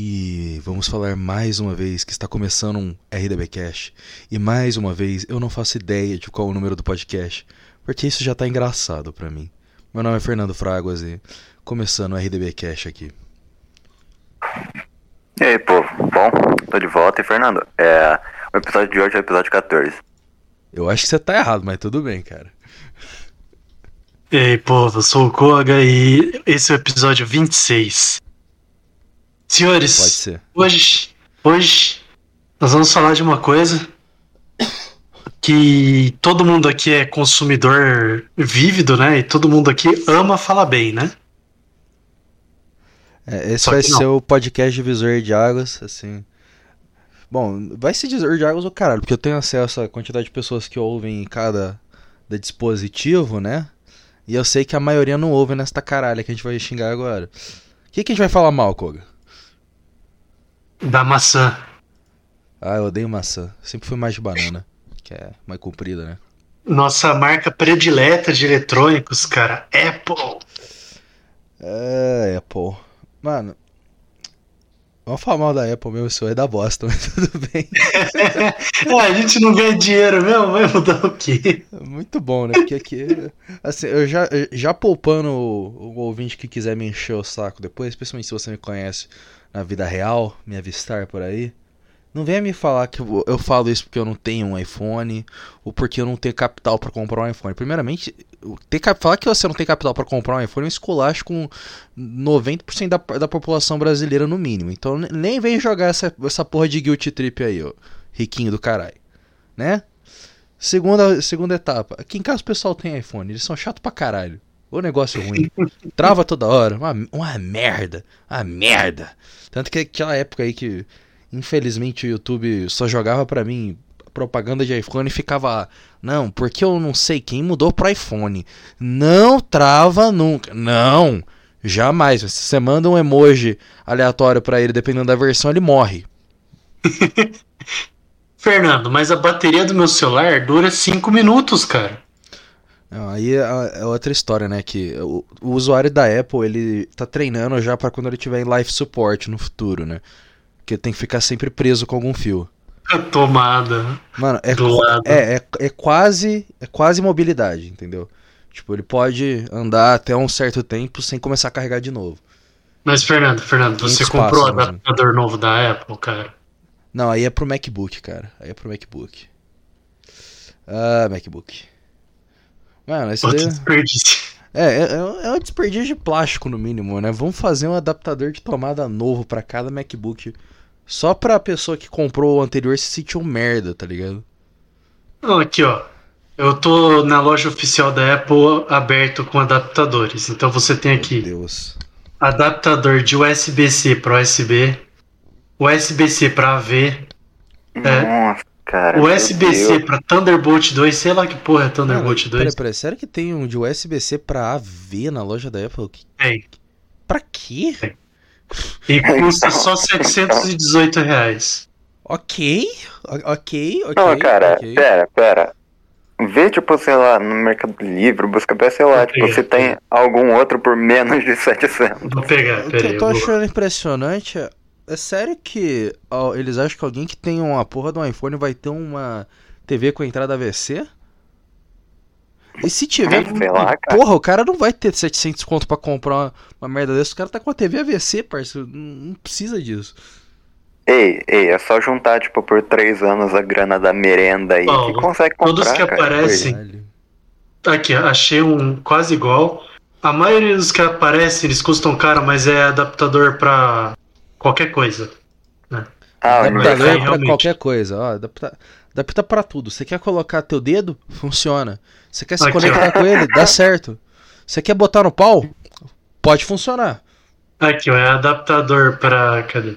E vamos falar mais uma vez que está começando um RDB Cash. E mais uma vez eu não faço ideia de qual é o número do podcast, porque isso já está engraçado para mim. Meu nome é Fernando Fraguas e começando o RDB Cash aqui. E aí, povo? Bom, tô de volta e Fernando, é, o episódio de hoje é o episódio 14. Eu acho que você tá errado, mas tudo bem, cara. E aí, povo, eu sou o Koga e esse é o episódio 26. Senhores, Pode ser. hoje, hoje nós vamos falar de uma coisa que todo mundo aqui é consumidor vívido, né? E todo mundo aqui ama falar bem, né? É, esse Só vai ser o podcast divisor de águas, assim. Bom, vai ser divisor de águas o caralho, porque eu tenho acesso à quantidade de pessoas que ouvem em cada da dispositivo, né? E eu sei que a maioria não ouve nesta caralha que a gente vai xingar agora. O que, que a gente vai falar mal, Koga? Da maçã. Ah, eu odeio maçã. Sempre fui mais de banana, que é mais comprida, né? Nossa marca predileta de eletrônicos, cara, Apple. É, Apple. Mano, vamos falar mal da Apple mesmo, isso vai dar bosta, mas tudo bem. Ah, a gente não ganha dinheiro mesmo, vai mudar o quê? Muito bom, né? Porque aqui. Assim, eu já, já poupando o, o ouvinte que quiser me encher o saco depois, especialmente se você me conhece na vida real, me avistar por aí. Não venha me falar que eu, falo isso porque eu não tenho um iPhone ou porque eu não tenho capital pra comprar um iPhone. Primeiramente, ter, falar que você não tem capital pra comprar um iPhone é um esculacho com 90% da, da população brasileira no mínimo. Então ne- nem vem jogar essa, essa porra de guilty trip aí, ó. Riquinho do caralho. Né? Segunda, segunda etapa. Aqui em casa o pessoal tem iPhone, eles são chatos pra caralho. O negócio ruim. Trava toda hora. Uma, uma merda. Uma merda. Tanto que aquela época aí que, infelizmente, o YouTube só jogava pra mim propaganda de iPhone e ficava. Não, porque eu não sei quem mudou pro iPhone. Não trava nunca. Não. Jamais. Se você manda um emoji aleatório pra ele, dependendo da versão, ele morre. Fernando, mas a bateria do meu celular dura 5 minutos, cara. Aí é, é outra história, né? Que o, o usuário da Apple, ele tá treinando já pra quando ele tiver em life support no futuro, né? Porque tem que ficar sempre preso com algum fio. A tomada. Mano, é, é, é, é quase é quase mobilidade, entendeu? Tipo, ele pode andar até um certo tempo sem começar a carregar de novo. Mas, Fernando, Fernando, você 500 comprou o né? adaptador novo da Apple, cara? Não, aí é pro MacBook, cara. Aí é pro MacBook. Ah, MacBook. Mano, esse Puta daí... desperdício. É, é, é um desperdício de plástico no mínimo, né? Vamos fazer um adaptador de tomada novo pra cada MacBook. Só pra pessoa que comprou o anterior se sentir um merda, tá ligado? Não, aqui, ó. Eu tô na loja oficial da Apple aberto com adaptadores. Então você tem Meu aqui Deus. adaptador de USB-C para USB, USB-C para AV, É. Cara. USB-C para Thunderbolt 2, sei lá que porra é Thunderbolt Mano, 2. Peraí, peraí, sério que tem um de USB-C pra AV na loja da Apple? Que- Tem. Pra quê? E custa só 718 reais. Ok, ok, ok. Não, cara, ok. pera, pera. Vê, tipo, sei lá, no Mercado Livre, busca até, sei lá, tipo, se tem algum outro por menos de 700. Vou pegar, O que peraí. eu tô achando impressionante é, sério que ó, eles acham que alguém que tem uma porra de um iPhone vai ter uma TV com entrada AVC? E se tiver, Sei lá, cara. porra, o cara não vai ter 700 conto pra comprar uma, uma merda dessa. O cara tá com a TV AVC, parceiro. Não, não precisa disso. Ei, ei, é só juntar, tipo, por três anos a grana da merenda aí Paulo, que consegue comprar, todos que cara. aparecem- Caralho. Aqui, ó, achei um quase igual. A maioria dos que aparecem, eles custam caro, mas é adaptador pra qualquer coisa. Ah, Dá pra Adaptador pra realmente. qualquer coisa, ó. Adapta, adapta pra tudo. Você quer colocar teu dedo? Funciona. Você quer se Aqui, conectar com ele? Dá certo. Você quer botar no pau? Pode funcionar. Aqui, ó, é adaptador pra. Cadê?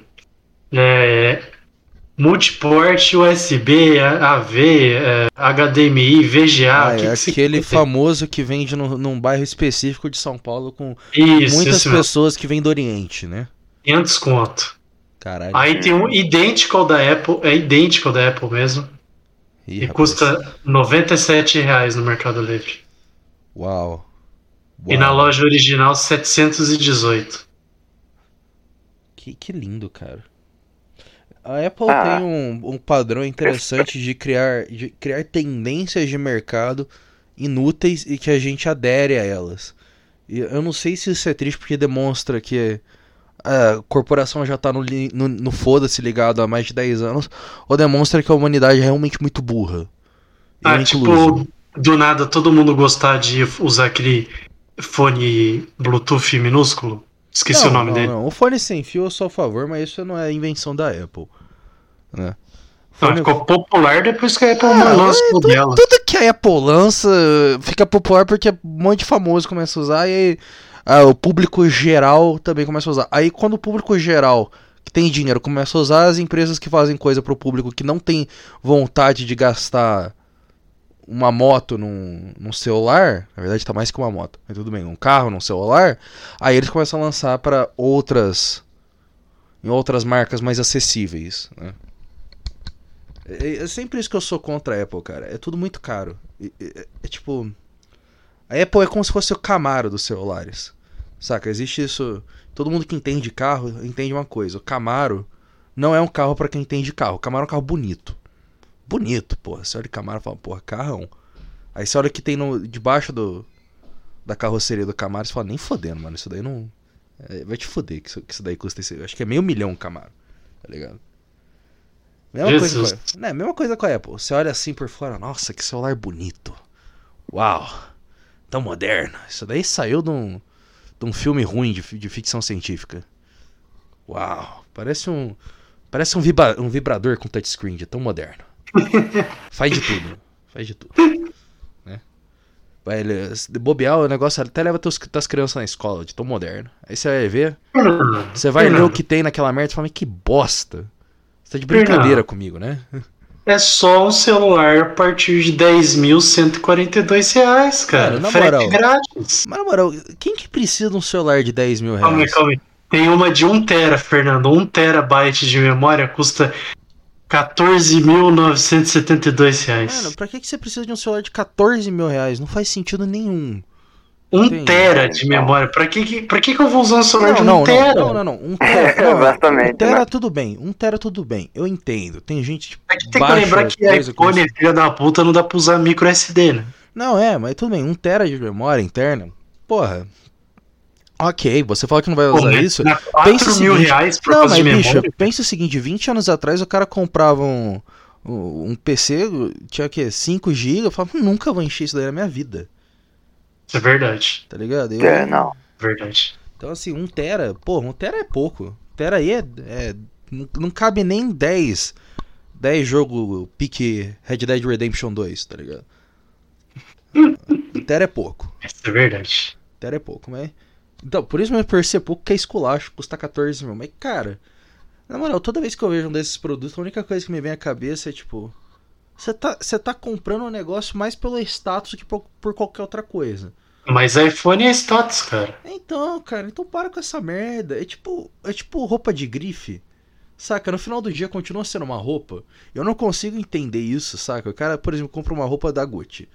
É. Multiport USB, AV, é, HDMI, VGA. Ah, que é que aquele famoso que vende num, num bairro específico de São Paulo com Isso, muitas esse mesmo. pessoas que vêm do Oriente, né? 500 conto. Caralho. Aí tem um idêntico ao da Apple, é idêntico ao da Apple mesmo. Ih, E rapaz. custa 97 reais no Mercado Livre. Uau. E na Uau. loja original, 718. Que, que lindo, cara. A Apple Ah. tem um, um padrão interessante de criar, de criar tendências de mercado inúteis e que a gente adere a elas. E eu não sei se isso é triste porque demonstra que a corporação já tá no, no, no foda-se ligado há mais de 10 anos, ou demonstra que a humanidade é realmente muito burra. Ah, incluso. tipo, do nada todo mundo gostar de usar aquele fone Bluetooth minúsculo. Esqueci não, o nome não, dele. Não. O fone sem fio eu sou a favor, mas isso não é invenção da Apple. Né? Ah, Fone- ficou popular depois que a Apple Ah, lançou é, dela. Tudo que a Apple lança fica popular porque um monte de famoso começa a usar e aí ah, o público geral também começa a usar. Aí quando o público geral que tem dinheiro começa a usar, as empresas que fazem coisa pro público que não tem vontade de gastar uma moto num, num celular, na verdade tá mais que uma moto, mas tudo bem, um carro num celular, aí eles começam a lançar para outras em outras marcas mais acessíveis, né? É, é sempre isso que eu sou contra a Apple, cara. É tudo muito caro. E- É, é tipo. A Apple é como se fosse o Camaro dos celulares. Saca? Existe isso. Todo mundo que entende carro entende uma coisa. O Camaro não é um carro pra quem entende carro. O Camaro é um carro bonito. Bonito, porra. Você olha o Camaro e fala, porra, carrão. Aí você olha o que tem no, debaixo do, da carroceria do Camaro e fala, nem fodendo, mano. Isso daí não. é, vai te foder que isso, que isso daí custa. esse- Acho que é meio milhão o Camaro. Tá ligado? Mesma coisa, com a, né, mesma coisa com a Apple. Você olha assim por fora, nossa, que celular bonito. Uau, tão moderno. Isso daí saiu de um, de um filme ruim de, de ficção científica. Uau, parece um. Parece um, vibra- um vibrador com touchscreen, de tão moderno. Faz de tudo. Faz de tudo. Né? Vai, ele- bobear, o negócio até leva teus, tuas crianças na escola, de tão moderno. Aí você vai ver, você vai ler o que tem naquela merda e fala, mas que bosta. Você tá de brincadeira comigo, né? É só um celular a partir de 10.142 reais, cara. Cara, na Frete moral. grátis. Mas na moral, quem que precisa de um celular de 10 mil Calma aí, reais? calma aí. Tem uma de 1 tera, Fernando. 1 terabyte de memória custa 14.972 reais. Mano, pra que, que você precisa de um celular de 14 mil reais? Não faz sentido nenhum. 1 Entendi. tera de memória. Pra que, que- pra que, que eu vou usar um celular de Não, 1 não, tera? não, não, não, não. Um tera, não, Exatamente, Um tera né? tudo bem, um tera tudo bem. Eu entendo. Tem gente tipo, É que tem que lembrar que iPhone, filha da puta, não dá pra usar micro SD, né? Não, é, mas tudo bem. Um tera de memória interna. Porra. Ok, você fala que não vai Pô, usar mas isso. dá Pensa 4 o mil seguinte- reais por Não, mas bicho, memória. pensa o seguinte, 20 anos atrás o cara comprava um, um um PC, tinha o quê? 5 GB, eu falava, nunca vou encher isso daí na minha vida, Isso é verdade. tá ligado? Eu- É, não. Verdade. Então assim, 1 tera, pô, 1 tera é pouco. 1 tera aí é, é- não, não cabe nem 10 10 jogo pique Red Dead Redemption 2, tá ligado? 1 tera é pouco. Isso é verdade. Tera é pouco, mas. Então, por isso mesmo por ser pouco que é esculacho, custa 14 mil. Mas, cara, na moral, toda vez que eu vejo um desses produtos, a única coisa que me vem à cabeça é tipo. Você tá, você tá comprando um negócio mais pelo status que por, por qualquer outra coisa. Mas iPhone é status, cara. Então, cara, então para com essa merda. É tipo, é tipo roupa de grife. Saca, no final do dia continua sendo uma roupa. Eu não consigo entender isso, saca? O cara, por exemplo, compra uma roupa da Gucci.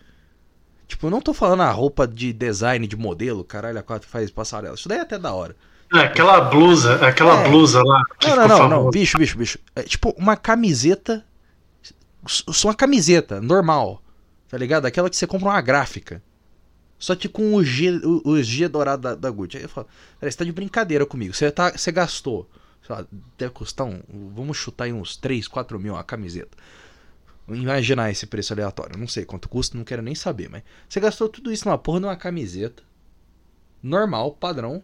Tipo, eu não tô falando a roupa de design, de modelo, caralho, a quatro faz passarela. Isso daí é até da hora. Ah, aquela blusa, aquela É. blusa lá. Não, não, não, não, bicho, bicho, bicho. É tipo uma camiseta. Uma camiseta, normal. Tá ligado? Aquela que você compra uma gráfica. Só que com o G, o, o G dourado da, da Gucci. Aí eu falo, "Peraí, você tá de brincadeira comigo. Você, tá, você gastou. Sei lá, deve custar um. Vamos chutar aí uns 3, 4 mil a camiseta. Imaginar esse preço aleatório. Não sei quanto custa, não quero nem saber, mas. Você gastou tudo isso numa porra de uma camiseta. Normal, padrão.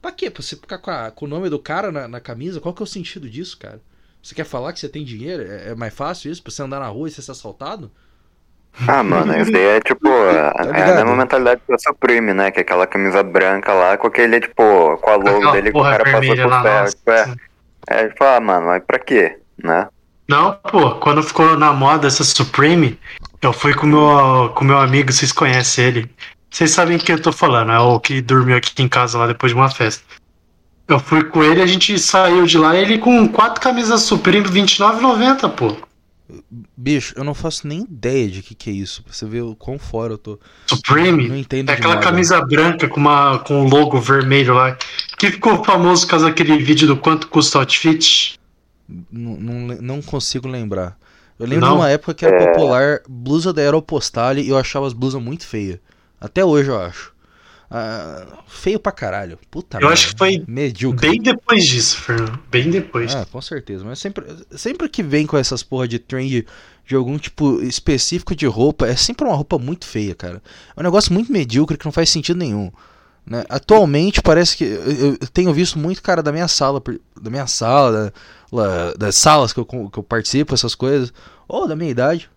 Pra quê? Pra você ficar com, a- com o nome do cara na, na camisa? Qual que é o sentido disso, cara? Você quer falar que você tem dinheiro? É, é mais fácil isso? Pra você andar na rua e você ser assaltado? Ah, mano, isso daí é tipo. a- Tá é a mesma mentalidade do Supreme, né? Que é aquela camisa branca lá, com aquele, tipo, com a logo dele que o cara passou por ferro. Tipo, é, é, tipo, ah, mano, mas pra quê? Né? Não, pô, quando ficou na moda essa Supreme, eu fui com meu, com meu amigo, vocês conhecem ele. Vocês sabem o que eu tô falando, é o que dormiu aqui em casa lá depois de uma festa. Eu fui com ele, a gente saiu de lá, ele com quatro camisas Supreme, R$29,90, pô. Bicho, eu não faço nem ideia de que que é isso. Pra você ver o quão fora eu tô. Supreme? Não entendo É aquela moda. camisa branca com, uma, com um logo vermelho lá. Que ficou famoso por causa daquele vídeo do quanto custa o outfit. Não, não, não consigo lembrar. Eu lembro Não? de uma época que era É. popular blusa da Aeropostale e eu achava as blusas muito feias. Até hoje eu acho. Ah, feio pra caralho. Puta Eu merda. acho que foi Medíocre. Bem depois disso, Fernando. Bem depois. Ah, com certeza. Mas sempre, sempre que vem com essas porra de trend de algum tipo específico de roupa, é sempre uma roupa muito feia, cara. É um negócio muito medíocre que não faz sentido nenhum. Né? Atualmente parece que. Eu, eu tenho visto muito cara da minha sala, da minha sala, da- das salas que eu, que eu participo, essas coisas, ou da minha idade,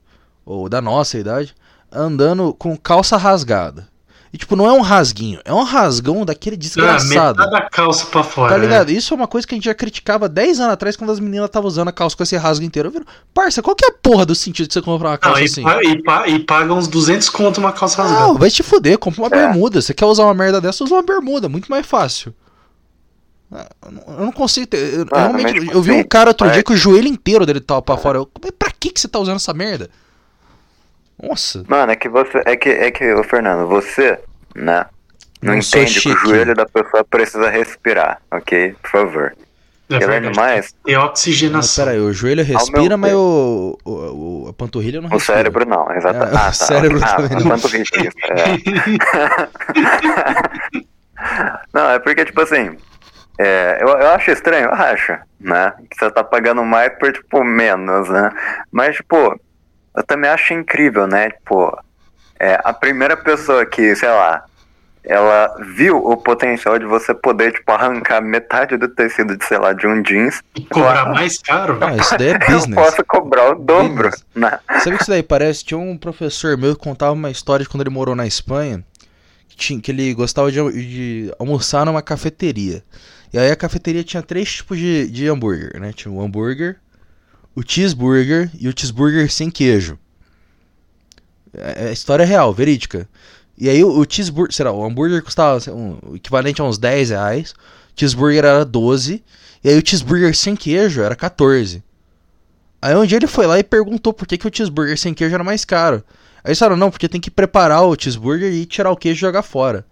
ou da nossa idade, andando com calça rasgada. E tipo, não é um rasguinho, é um rasgão daquele Ah, desgraçado. metade da calça pra fora. Tá né? ligado? Isso é uma coisa que a gente já criticava 10 anos atrás quando as meninas estavam usando a calça com esse rasgo inteiro. Eu viro, parça, qual que é a porra do sentido de você comprar uma Não, calça e, assim? pa- e, pa- e paga uns 200 conto uma calça rasgada. Não, vai te fuder, compra uma É. bermuda. Você quer usar uma merda dessa, usa uma bermuda, muito mais fácil. Ah, Eu não- não consigo ter. eu- Ah, realmente, eu vi um cara outro dia que o joelho inteiro dele tava pra fora. Eu, pra que, que você tá usando essa merda? Nossa. Mano, é que você. É que, é que, ô Fernando, você, né? Não, Não entende que o joelho da pessoa precisa respirar, ok? Por favor. É além do verdade. mais, Tem Mas oxigenação. peraí, o joelho respira, mas o, o, o- a panturrilha não o respira. cérebro não, exato. É, o ah, tá. cérebro ah, também não. quanto risco isso, é. Não, é porque, tipo assim, é, eu, eu acho estranho, eu acho, né? Que você tá pagando mais por, tipo, menos, né? Mas, tipo, eu também acho incrível, né? Tipo, é, a primeira pessoa que, sei lá, ela viu o potencial de você poder, tipo, arrancar metade do tecido de, sei lá, de um jeans. E cobrar mais caro? Ah, isso daí é Eu business. posso cobrar o dobro, Business. né? Sabe o que isso daí parece? Tinha um professor meu que contava uma história de quando ele morou na Espanha, que, tinha, que ele gostava de, de almoçar numa cafeteria. E aí a cafeteria tinha três tipos de, de hambúrguer, né? Tinha o hambúrguer, o cheeseburger e o cheeseburger sem queijo. É, é história real, verídica. E aí o, o cheeseburger, será, o hambúrguer custava um, equivalente a uns 10 reais, o cheeseburger era 12, e aí o cheeseburger sem queijo era 14. Aí um dia ele foi lá e perguntou por que, que o cheeseburger sem queijo era mais caro. Aí eles falaram, não, porque tem que preparar o cheeseburger e tirar o queijo e jogar fora.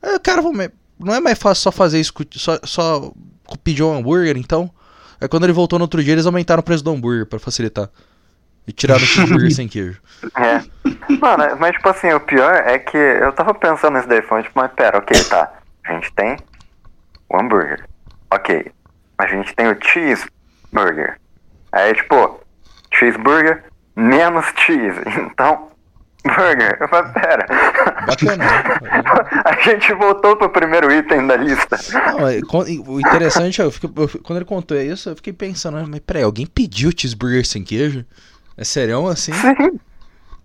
Aí cara falou, "Mas não é mais fácil só fazer isso, só, só pedir um hambúrguer, então? Aí quando ele voltou no outro dia, eles aumentaram o preço do hambúrguer pra facilitar. E tiraram o cheeseburger sem queijo. É. Mano, mas tipo assim, o pior é que eu tava pensando nesse daí, falando, tipo, mas pera, ok, tá. A gente tem o hambúrguer. Ok. A gente tem o cheeseburger. Aí, tipo, cheeseburger menos cheese. Então, burger. Mas pera. Bacana. A gente voltou pro primeiro item da lista. Não, é, o interessante é, eu eu quando ele contou isso, eu fiquei pensando, mas peraí, alguém pediu cheeseburger sem queijo? É serião assim? Sim.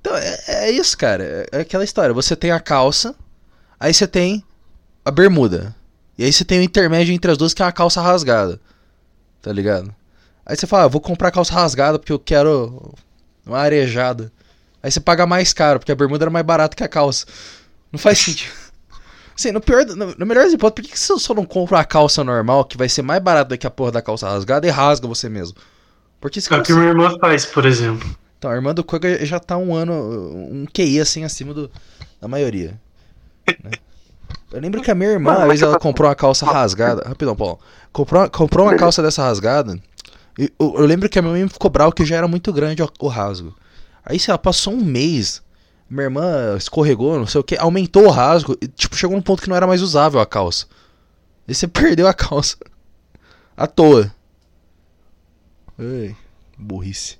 Então, é, é isso, cara. É aquela história. Você tem a calça, aí você tem a bermuda. E aí você tem o intermédio entre as duas, que é uma calça rasgada. Tá ligado? Aí você fala, ah, vou comprar calça rasgada porque eu quero uma arejada. Aí você paga mais caro, porque a bermuda era mais barata que a calça. Não faz sentido. Assim, no pior, no, no melhor das hipóteses, por que, que você só não compra uma calça normal, que vai ser mais barata do que a porra da calça rasgada, e rasga você mesmo? Porque esse É o que minha irmã faz, por exemplo. então, a irmã do Koga já tá um ano, um QI assim acima do, da maioria. né? Eu lembro que a minha irmã, uma vez ela tipo- comprou uma calça rasgada. Rapidão, Paulo. Comprou, comprou uma calça dessa rasgada. E eu, eu lembro que a minha mãe ficou brava que já era muito grande o, o rasgo. Aí, sei lá, passou um mês. Minha irmã escorregou, não sei o que, aumentou o rasgo. E, tipo, chegou num ponto que não era mais usável a calça. E você perdeu a calça. À toa. Ai, burrice.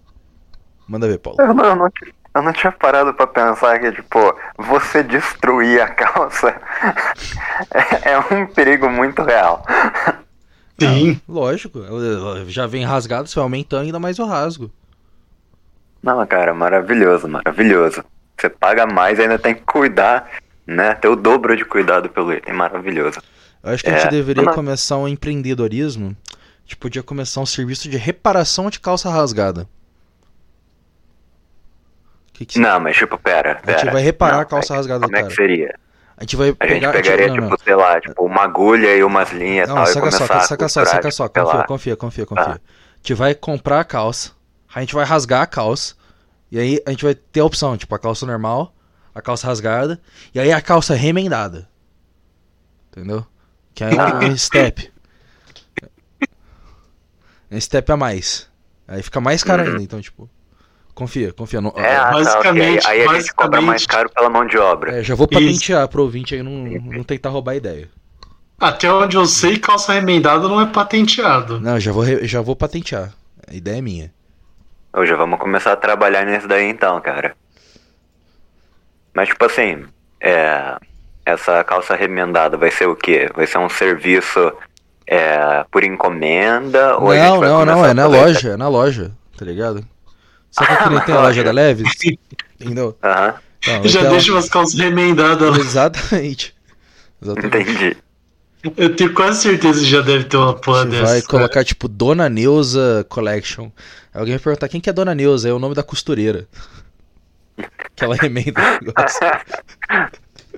Manda ver, Paulo. Eu não, eu não, eu não tinha parado pra pensar que, tipo, você destruir a calça é, é um perigo muito real. Sim. Lógico, ela- ela já vem rasgado, você vai aumentando ainda mais o rasgo. Não, cara, maravilhoso, maravilhoso. Você paga mais e ainda tem que cuidar, né? Ter o dobro de cuidado pelo item, maravilhoso. Eu acho que a gente É, deveria não- começar um empreendedorismo. A gente podia começar um serviço de reparação de calça rasgada. Que que- Não, mas tipo, pera, A gente pera. vai reparar Não, a calça é rasgada do Como é cara. que seria? A gente vai A pegar. gente pegaria, não, não. tipo, sei lá, tipo, uma agulha e umas linhas e Não, tal, e saca só, começar a saca só, saca tipo, só, sei confia, confia, confia, confia. Ah. A gente vai comprar a calça, A gente vai rasgar a calça. E aí a gente vai ter a opção, tipo, a calça normal, a calça rasgada, e aí a calça remendada. Entendeu? Que é um, um step. Um step a mais. Aí fica mais caro Uhum. ainda, então, tipo. Confia, confia. Não, É, ah, tá, ok. Basicamente- Aí a gente cobra mais basicamente- caro pela mão de obra. é, já vou Isso. patentear pro ouvinte aí não, não tentar roubar a ideia. Até onde eu sei, calça remendada não é patenteado. Não, já vou, já vou patentear. A ideia é minha. Hoje vamos começar a trabalhar nisso daí então, cara. Mas tipo assim, é, essa calça remendada vai ser o quê? Vai ser um serviço é, por encomenda? ou a gente Não, vai não, não, é na aproveitar- loja, é na loja, tá ligado? Sabe que nem tem a loja da Leves? Entendeu? Aham, Então, Já então- deixa umas calças remendadas lá. Exatamente. Exatamente. entendi. Eu tenho quase certeza que já deve ter uma porra dessa. vai colocar, tipo, Dona Neuza Collection. Alguém vai perguntar quem que é Dona Neuza? É o nome da costureira. Que ela remenda o negócio.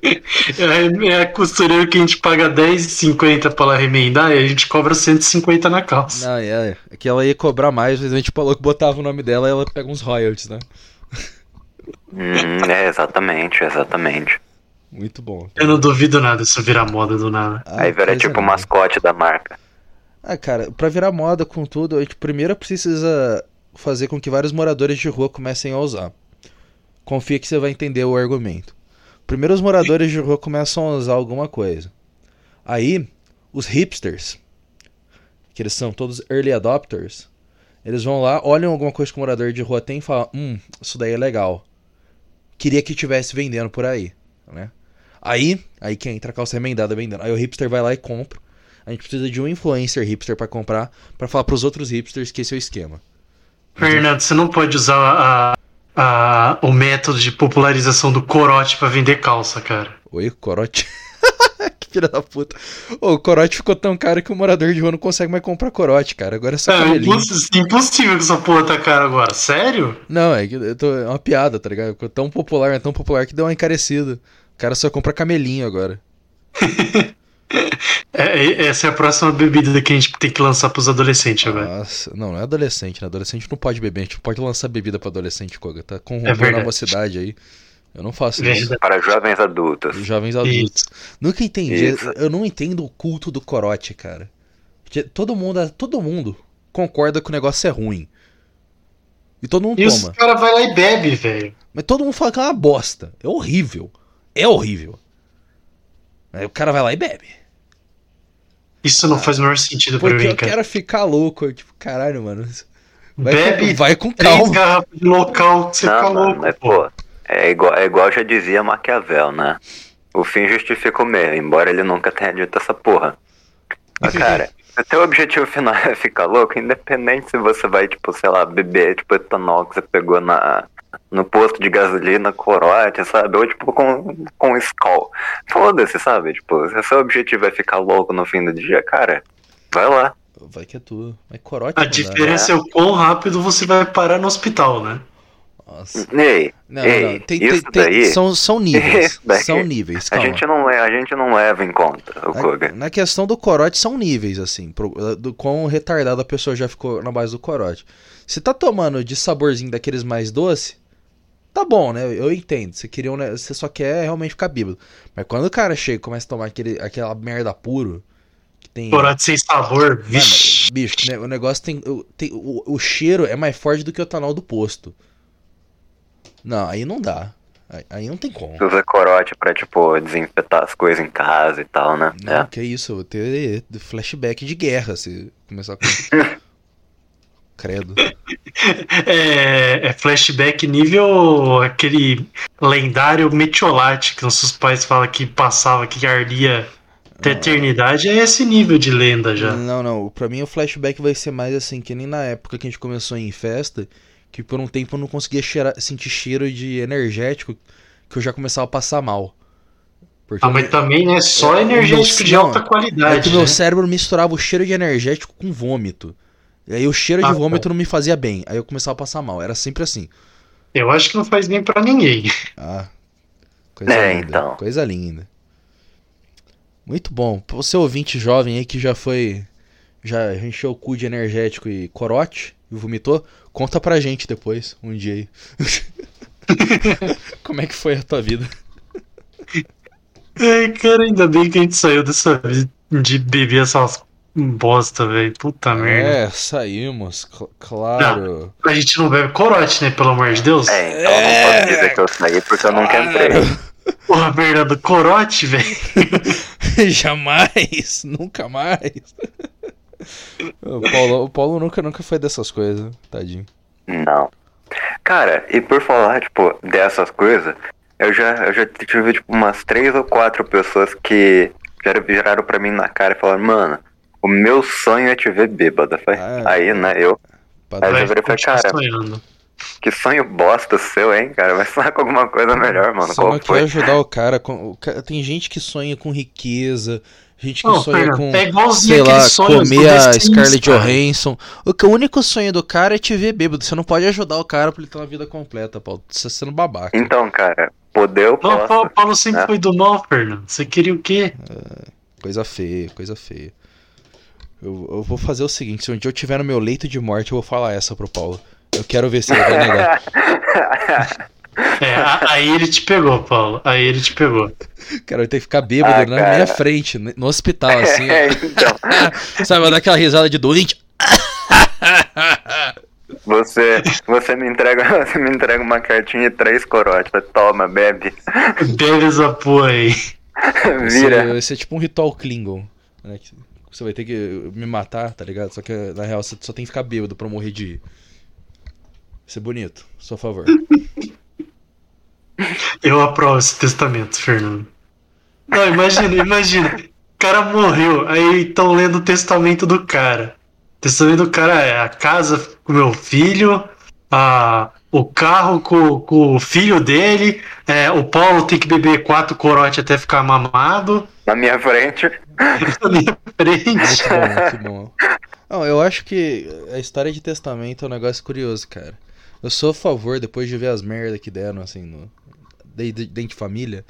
É, é a costureira que a gente paga R$10,50 pra ela remendar e a gente cobra 150 na calça. Não, é, é que ela ia cobrar mais, mas a gente falou que botava o nome dela e ela pega uns royalties, né? Hum, é, exatamente, exatamente. Muito bom. Eu não duvido nada isso virar moda do nada. Ah, Aí vira tipo o mascote da marca. Ah, cara, pra virar moda com tudo, a gente primeiro precisa fazer com que vários moradores de rua comecem a usar. Confia que você vai entender o argumento. Primeiro os moradores de rua começam a usar alguma coisa. Aí, os hipsters, que eles são todos early adopters, eles vão lá, olham alguma coisa que o morador de rua tem e falam: Hum, isso daí é legal. Queria que tivesse vendendo por aí, né? Aí, aí que entra a calça remendada vendendo. Aí o hipster vai lá e compra. A gente precisa de um influencer hipster pra comprar, pra falar pros outros hipsters que esse é o esquema. Fernando, você não pode usar a, a- o método de popularização do corote pra vender calça, cara. Oi, corote. que filha da puta. Ô, o corote ficou tão caro que o morador de rua não consegue mais comprar corote, cara. Agora é só É cabelinho. imposs- impossível que essa porra tá cara agora. Sério? Não, é, que eu tô- é uma piada, tá ligado? Ficou tão popular, é tão popular que deu uma encarecida. O cara só compra camelinho agora. É, é- essa é a próxima bebida que a gente tem que lançar pros adolescentes agora. Nossa, não, não é adolescente, né? Adolescente não pode beber, a gente não pode lançar bebida pra adolescente, Koga. Tá corrompendo a verdade. mocidade aí. Eu não faço isso. Para jovens adultos. Jovens adultos. Isso. Nunca entendi. Isso. Eu não entendo o culto do corote, cara. Porque Todo mundo, todo mundo concorda que o negócio é ruim. E todo mundo E os toma. caras vai lá e bebe, velho. Mas todo mundo fala que é uma bosta. É horrível. É horrível. Aí o cara vai lá e bebe. Isso não faz o menor sentido pra Porque mim, eu cara. quero ficar louco. Eu, tipo, caralho, mano. Vai Bebe com, vai com Três calma. garrafas de local que você Não, fica mano, louco, mas pô. pô, é igual, é igual já dizia Maquiavel, né? O fim justifica o meio, embora ele nunca tenha dito essa porra. Mas, cara, se o teu objetivo final é ficar louco, independente se você vai, tipo, sei lá, beber, tipo, etanol que você pegou na, no posto de gasolina, corote, sabe? Ou, tipo, com, com Skol. Foda-se, sabe? Tipo, se o seu objetivo é ficar louco no fim do dia, cara, vai lá. Vai que é tudo. Mas corote A diferença é o quão rápido você vai parar no hospital, né? Nossa. Ei, Não, ei, não. Tem, isso tem, daí... são, são níveis. São níveis, A calma. gente, não, a gente não leva em conta o Koga. Na, na questão do corote são níveis, assim, pro- do quão retardado a pessoa já ficou na base do corote. Se tá tomando de saborzinho daqueles mais doce, tá bom, né? Eu entendo. Você queria um, você só quer realmente ficar bêbado. Mas quando o cara chega e começa a tomar aquele, aquela merda puro, que tem. Corote sem sabor, Mano, vixi. bicho, né, o negócio tem. o- tem- o, o cheiro é mais forte do que o etanol do posto. Não, aí não dá. Aí, aí não tem como. Você usa corote pra, tipo, desinfetar as coisas em casa e tal, né? Não, É. que isso, eu vou ter flashback de guerra se começar com. Credo. É, é flashback nível aquele lendário metiolate que nossos pais falam que passava, que ardia até eternidade. É esse nível de lenda já. Não, não. Pra mim o flashback vai ser mais assim, que nem na época que a gente começou em festa, que por um tempo eu não conseguia cheirar- sentir cheiro de energético, que eu já começava a passar mal. Porque Ah, mas também, né? Só É, energético de não, alta É qualidade. que meu né? cérebro misturava o cheiro de energético com vômito. E aí o cheiro Ah, de tá. vômito não me fazia bem. Aí eu começava a passar mal. Era sempre assim. Eu acho que não faz bem pra ninguém. Ah. Coisa É, linda. então. Coisa linda. Muito bom. Pra você ouvinte jovem aí que já foi já encheu o cu de energético e corote e vomitou? Conta pra gente depois, um dia aí. Como é que foi a tua vida? Ai, cara, ainda bem que a gente saiu dessa vida de beber essas bosta, velho. Puta merda. É, saímos, cl- claro. A gente não bebe corote, né? Pelo amor de Deus. É, então eu não posso dizer que eu saí porque eu nunca entrei. Porra, merda do corote, velho. Jamais, nunca mais. O Paulo, o Paulo nunca, nunca foi dessas coisas, tadinho. Não. Cara, e por falar, tipo, dessas coisas, eu já, eu já tive, tipo, umas três ou quatro pessoas que já viraram pra mim na cara e falaram, mano, o meu sonho é te ver bêbada. Falei, Ah, Aí, né, eu, Padrão. Aí eu Vai virei pra continuar cara. sonhando. que sonho bosta seu, hein, cara? Vai sonhar com alguma coisa melhor, mano. Só não quer foi? ajudar o cara, com, o ca- Tem gente que sonha com riqueza, gente que Não, sonha com, é igualzinho sei lá, comer a Scarlett cara. Johansson. O, que- o único sonho do cara é te ver bêbado. Você não pode ajudar o cara pra ele ter uma vida completa, Paulo. Você tá sendo babaca. Então, cara, poder eu Não, posso. Paulo, Paulo sempre né? foi do mal, Fernando. Você queria o quê? Coisa feia, coisa feia. Eu, eu vou fazer o seguinte: se um dia eu tiver no meu leito de morte, eu vou falar essa pro Paulo. Eu quero ver se ele vai negar. É, aí ele te pegou, Paulo. Aí ele te pegou. Cara, eu tenho que ficar bêbado Ah, na cara. minha frente, no no hospital, assim. É, então, Sabe, vai dar aquela risada de doente. você, você me entrega, você me entrega uma cartinha e três corotes. Toma, bebe. Bebe essa porra aí. Esse, Vira. esse é tipo um ritual Klingon. Né? Você vai ter que me matar, tá ligado? Só que na real você só tem que ficar bêbado pra morrer de. Isso é bonito, sou a favor. Eu aprovo esse testamento, Fernando. Não, imagina, imagina. O cara morreu, aí estão lendo o testamento do cara. O testamento do cara é a casa com meu filho, a, o carro com, com o filho dele, é, o Paulo tem que beber quatro corote até ficar mamado. Na minha frente. Na minha frente. Muito bom, muito bom. Não, eu acho que a história de testamento é um negócio curioso, cara. Eu sou a favor, depois de ver as merdas que deram, assim, no, de- de- dentro de família,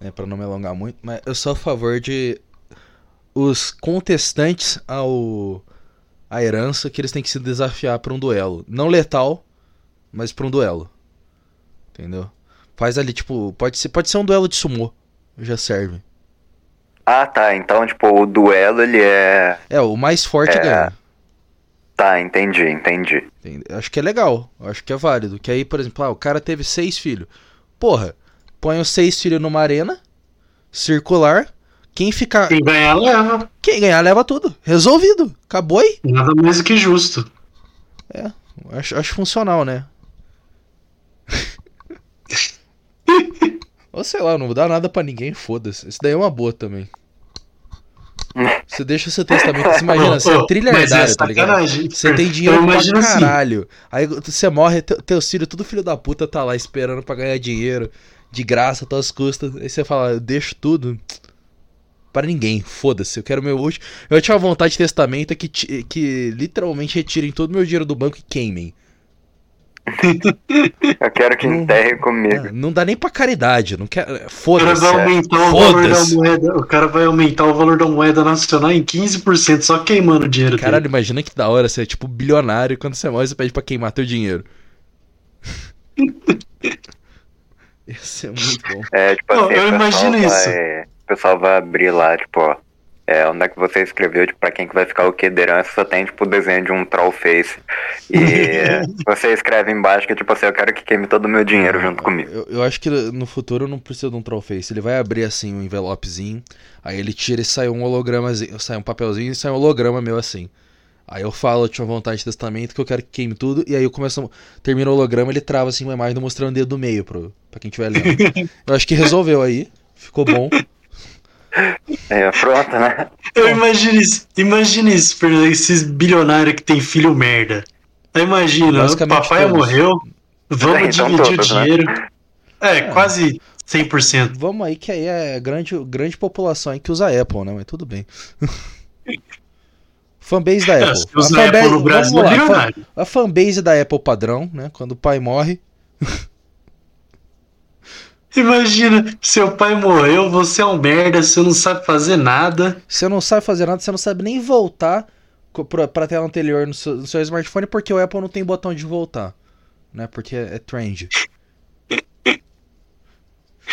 né, pra não me alongar muito, mas eu sou a favor de os contestantes ao a herança que eles têm que se desafiar pra um duelo. Não letal, mas pra um duelo. Entendeu? Faz ali, tipo, pode ser, pode ser um duelo de sumô. Já serve. Ah, tá. Então, tipo, o duelo ele é. É, o mais forte É. ganha. Tá, entendi, entendi. Acho que é legal, acho que é válido. Que aí, por exemplo, ah, o cara teve seis filhos. Porra, põe os seis filhos numa arena circular. Quem ficar. Quem ganhar, leva. Quem ganhar leva tudo. Resolvido. Acabou aí. Nada mais do que justo. Acho, acho funcional, né? Ou sei lá, não dá nada pra ninguém, foda-se. Isso daí é uma boa também. Você deixa o seu testamento. Você imagina, você é trilhardário, é tá ligado? Você tem dinheiro pra assim. caralho. Aí você morre, teu, teu filho, tudo filho da puta, tá lá esperando pra ganhar dinheiro. De graça, a tuas custas. Aí você fala, eu deixo tudo. Para ninguém, foda-se. Eu quero meu último. Eu tinha uma vontade de testamento que, ti- que literalmente retirem todo o meu dinheiro do banco e queimem. Eu quero que enterre comigo. Ah, Não dá nem pra caridade. Não quero. O cara Foda-se. vai é. aumentar o valor da Foda-se. moeda. O cara vai aumentar o valor da moeda nacional em 15%, só queimando o dinheiro Caralho, dele. imagina que da hora. Você é tipo bilionário e quando você morre você pede pra queimar teu dinheiro. Isso é muito bom. É, tipo Pô, assim, eu o imagino vai, isso. O pessoal vai abrir lá, tipo, ó. É, onde é que você escreveu, tipo, pra quem que vai ficar o que de herança, só tem, tipo, o desenho de um troll face. E você escreve embaixo que, tipo assim, eu quero que queime todo o meu dinheiro junto comigo. Eu, eu acho que no futuro não precisa de um trollface. Ele vai abrir assim um envelopezinho, aí ele tira e sai um hologramazinho, sai um papelzinho e sai um holograma meu assim. Aí eu falo, eu tinha vontade de testamento que eu quero que queime tudo, e aí eu começo, termina o holograma, ele trava assim uma imagem mostrando o dedo do meio pro, pra quem estiver lendo. eu acho que resolveu aí, ficou bom. É, pronto, né? Eu imagino isso. Imagina isso, Fernando. Esses bilionários que tem filho merda. Aí imagina, o papai todos. morreu, vamos É, então dividir todos, o né? dinheiro. É, quase 100%. Vamos aí que aí é grande, grande população aí que usa Apple, né? Mas tudo bem. fanbase da É, Apple. se usa A Apple fanbase- no Brasil, vamos lá, é. A fanbase da Apple padrão, né? Quando o pai morre. Imagina, seu pai morreu, você é um merda, você não sabe fazer nada. Você não sabe fazer nada, você não sabe nem voltar pra, pra tela anterior no seu, no seu smartphone porque o Apple não tem botão de voltar. Né? Porque é, é trend.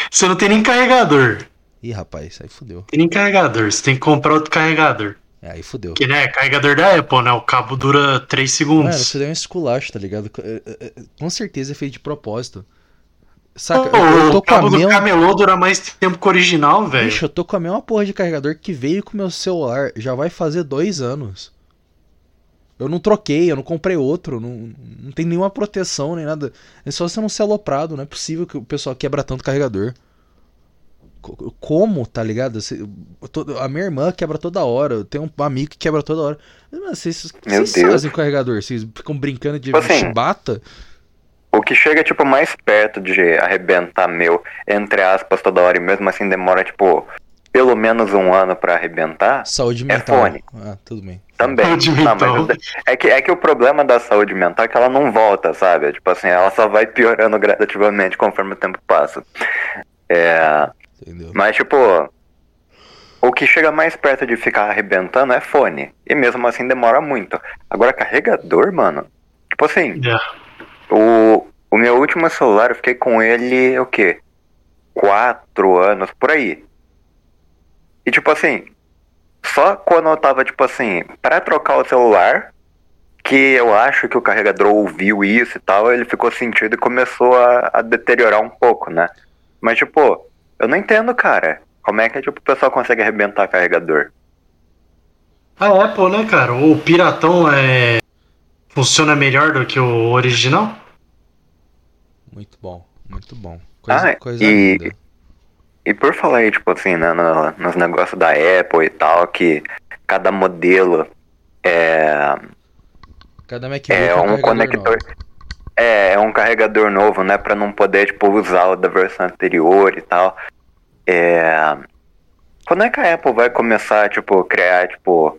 Você não tem nem carregador. Ih, rapaz, aí fudeu. Tem nem carregador. Você tem que comprar outro carregador. É, aí fudeu. Que né, carregador da Apple, né? O cabo dura 3 Mano, segundos. você deu um esculacho, tá ligado? É, é, Com certeza é feito de propósito. Saca, Pô, eu, eu tô o com a cabo do camelô dura mais tempo que o original, velho. Bicho, eu tô com a mesma porra de carregador que veio com o meu celular. Já vai fazer dois anos. Eu não troquei, eu não comprei outro. Não, não tem nenhuma proteção nem nada. É só você não ser aloprado. Não é possível que o pessoal quebra tanto carregador. Co- Como, tá ligado? Você- eu tô- a minha irmã quebra toda hora. Eu tenho um amigo que quebra toda hora. Mas, mano, vocês, vocês fazem carregador? Vocês ficam brincando de Tipo assim, chibata? O que chega, tipo, mais perto de arrebentar meu, entre aspas, toda hora, e mesmo assim demora, tipo, pelo menos um ano pra arrebentar, Saúde é mental. fone. Ah, tudo bem. também. Saúde Não, mental. mas é que, é que o problema da saúde mental é que ela não volta, sabe? Tipo assim, ela só vai piorando gradativamente conforme o tempo passa. É, Entendeu? mas, tipo, o que chega mais perto de ficar arrebentando é fone. E mesmo assim demora muito. Agora, carregador, mano, tipo assim, É. o, o meu último celular, eu fiquei com ele, o quê? Quatro anos, por aí. E tipo assim, só quando eu tava, tipo assim, pra trocar o celular, que eu acho que o carregador ouviu isso e tal, ele ficou sentido e começou a, a deteriorar um pouco, né? Mas tipo, eu não entendo, cara. Como é que tipo, o pessoal consegue arrebentar carregador? A Apple, né, cara? O piratão é. Funciona melhor do que o original? Muito bom, muito bom. Coisa, Ah, coisa e- linda. E por falar aí, tipo assim, né, no- nos negócios da Apple e tal, que cada modelo é, Cada MacBook é um carregador conector. novo. É, é um carregador novo, né? Pra não poder, tipo, usar o da versão anterior e tal. É. Quando é que a Apple vai começar, tipo, criar, tipo,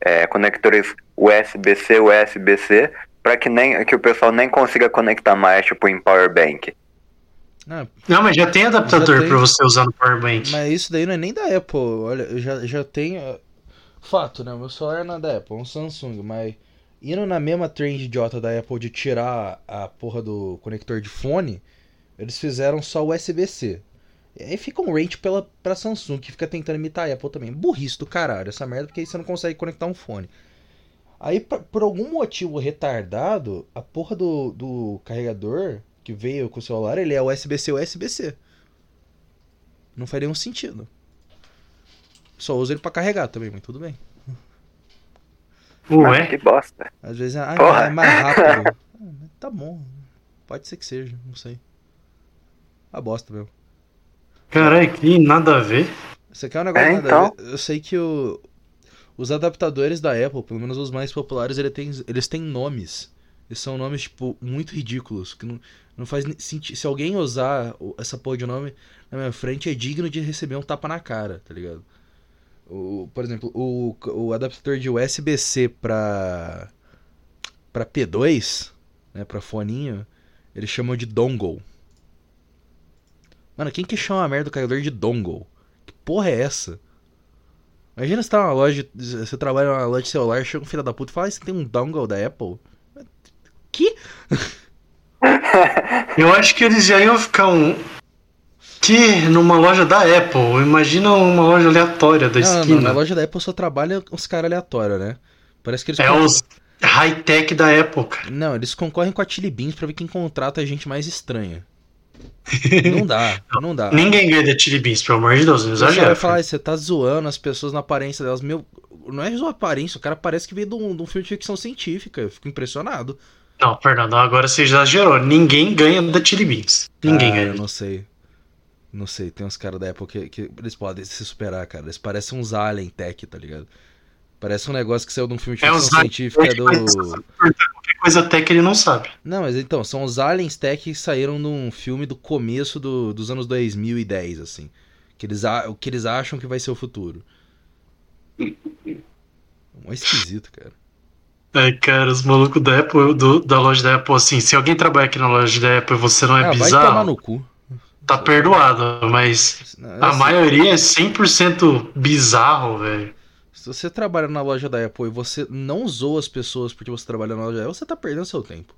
é, conectores USB-C, USB-C, pra que, nem, que o pessoal nem consiga conectar mais, tipo, em power bank? Ah, Não, mas já tem adaptador Já tem. pra você usar no Powerbank. mas isso daí não é nem da Apple. Olha, eu já, já tenho. Fato, né? Meu celular não é da Apple, é um Samsung, mas indo na mesma trend idiota da Apple de tirar a porra do conector de fone, eles fizeram só USB-C. E aí fica um rate pela, pra Samsung, que fica tentando imitar a Apple também. Burrice do caralho essa merda, porque aí você não consegue conectar um fone. Aí, pra- por algum motivo retardado, a porra do, do carregador que veio com o celular, ele é USB-C USB-C. Não faria nenhum sentido. Só uso ele pra carregar também, mas tudo bem. Ué? que bosta. Às vezes ah, Porra. é mais rápido. Ah, mas tá bom. Pode ser que seja, não sei. A bosta mesmo. Caralho, que nada a ver. Isso aqui é um negócio É, nada a então. ver. Eu sei que o, os adaptadores da Apple, pelo menos os mais populares, ele tem, eles têm nomes. E são nomes, tipo, muito ridículos. Que não, não faz sentido. Se alguém usar essa porra de nome na minha frente, é digno de receber um tapa na cara, tá ligado? O, por exemplo, o, o adaptador de USB-C pra, pra P2, né, pra foninho, eles chamam de dongle. Mano, quem que chama a merda do carregador de dongle? Que porra é essa? Imagina você tá numa loja, você trabalha numa loja de celular, chega um filho da puta e fala, ah, você tem um dongle da Apple? Que? Eu acho que eles já iam ficar um. Que numa loja da Apple. Imagina uma loja aleatória da Não, não, esquina. na loja da Apple só trabalha uns caras aleatórios, né? Parece que eles É con- os high-tech da Apple, cara. Não, eles concorrem com a Chili Beans pra ver quem contrata a gente mais estranha. Não dá, não dá. Ninguém ganha da Chili Beans, pelo amor de Deus, não Você vai exagera. falar, cara. "Ah, você tá zoando as pessoas na aparência delas. Meu, não é só aparência, o cara parece que veio de um, de um filme de ficção científica. Eu fico impressionado. Não, Fernando, agora você exagerou. Ninguém ganha da Chili Beans. Ninguém ah, ganha. Eu não sei. Não sei, tem uns caras da Apple que, que eles podem se superar, cara. Eles parecem uns alien tech, tá ligado? Parece um negócio que saiu de um filme de É ficção uns científica do. Coisa até que ele não sabe. Não, mas então, são os aliens tech que saíram de um filme do começo do- dos anos 2010, assim. Que eles, o que eles acham que vai ser o futuro. É esquisito, cara. Ai, cara, os malucos da Apple, do- da loja da Apple, assim, se alguém trabalha aqui na loja da Apple e você não é ah, vai bizarro, tomar no cu. tá perdoado, mas a Assim, maioria é 100% bizarro, velho. Se você trabalha na loja da Apple e você não zoa as pessoas porque você trabalha na loja da Apple, você tá perdendo seu tempo.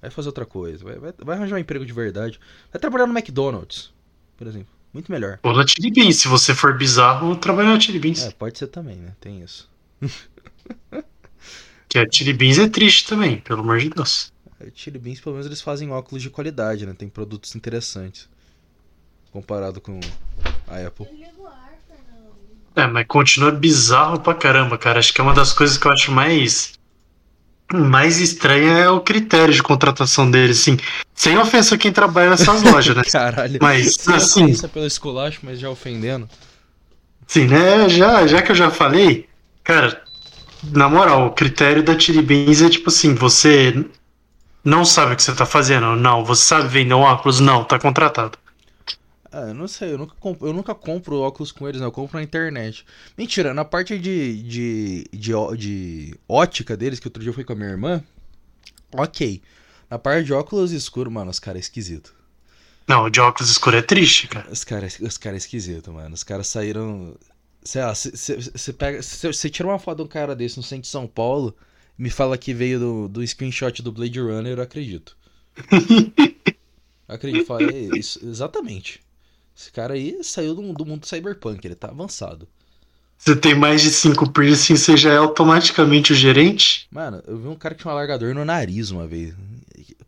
Vai fazer outra coisa. Vai, vai, vai arranjar um emprego de verdade. Vai trabalhar no McDonald's, por exemplo. Muito melhor. Ou na Chili Beans. Se você for bizarro, trabalha na Chili Beans. É, pode ser também, né? Tem isso. Que a Chili Beans é triste também, pelo amor de Deus. A Chili Beans, pelo menos, eles fazem óculos de qualidade, né? Tem produtos interessantes. Comparado com a Apple. É, mas continua bizarro pra caramba, cara. Acho que é uma das coisas que eu acho mais. Mais estranha é o critério de contratação deles, assim. Sem ofensa a quem trabalha nessas lojas, né? Caralho. Mas, Sem assim, ofensa pelo esculacho, mas já ofendendo. Sim, né? Já, já que eu já falei, cara, na moral, o critério da Chili Beans é tipo assim, você não sabe o que você tá fazendo, não. Você sabe vender um óculos? Não, tá contratado. Ah, eu não sei, eu nunca, compro, eu nunca compro óculos com eles, não. Eu compro na internet. Mentira, na parte de, de, de, de ótica deles, que outro dia eu fui com a minha irmã, ok. Na parte de óculos escuro, mano, os caras é esquisito. Não, o de óculos escuro é triste, cara. Os caras os cara é esquisito, mano. Os caras saíram. Sei lá, você pega. Você tira uma foto de um cara desse no centro de São Paulo e me fala que veio do, do screenshot do Blade Runner, eu acredito. acredito, fala, é isso, exatamente. Esse cara aí saiu do, do mundo cyberpunk, ele tá avançado. Você tem mais de cinco piercings, você já é automaticamente o gerente? Mano, eu vi um cara que tinha um alargador no nariz uma vez.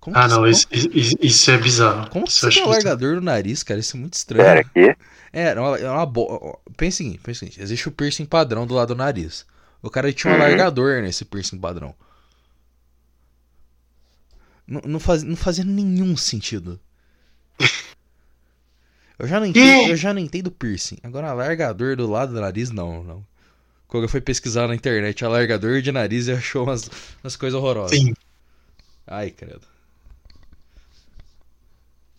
Como Ah, que- não, como, isso, isso, isso é bizarro. como que Isso eu você tem um alargador no nariz, cara? Isso é muito estranho. Pera aqui. É, é uma, é uma boa. Pensa o seguinte, pensa o seguinte, existe o piercing padrão do lado do nariz. O cara tinha um Uhum. alargador nesse piercing padrão. Não, não, faz, não fazia nenhum sentido. Eu já não entendo, eu já não entendo piercing. Agora, alargador do lado do nariz, não, não. Quando eu fui pesquisar na internet alargador de nariz e achou umas, umas coisas horrorosas. Sim. Ai, credo.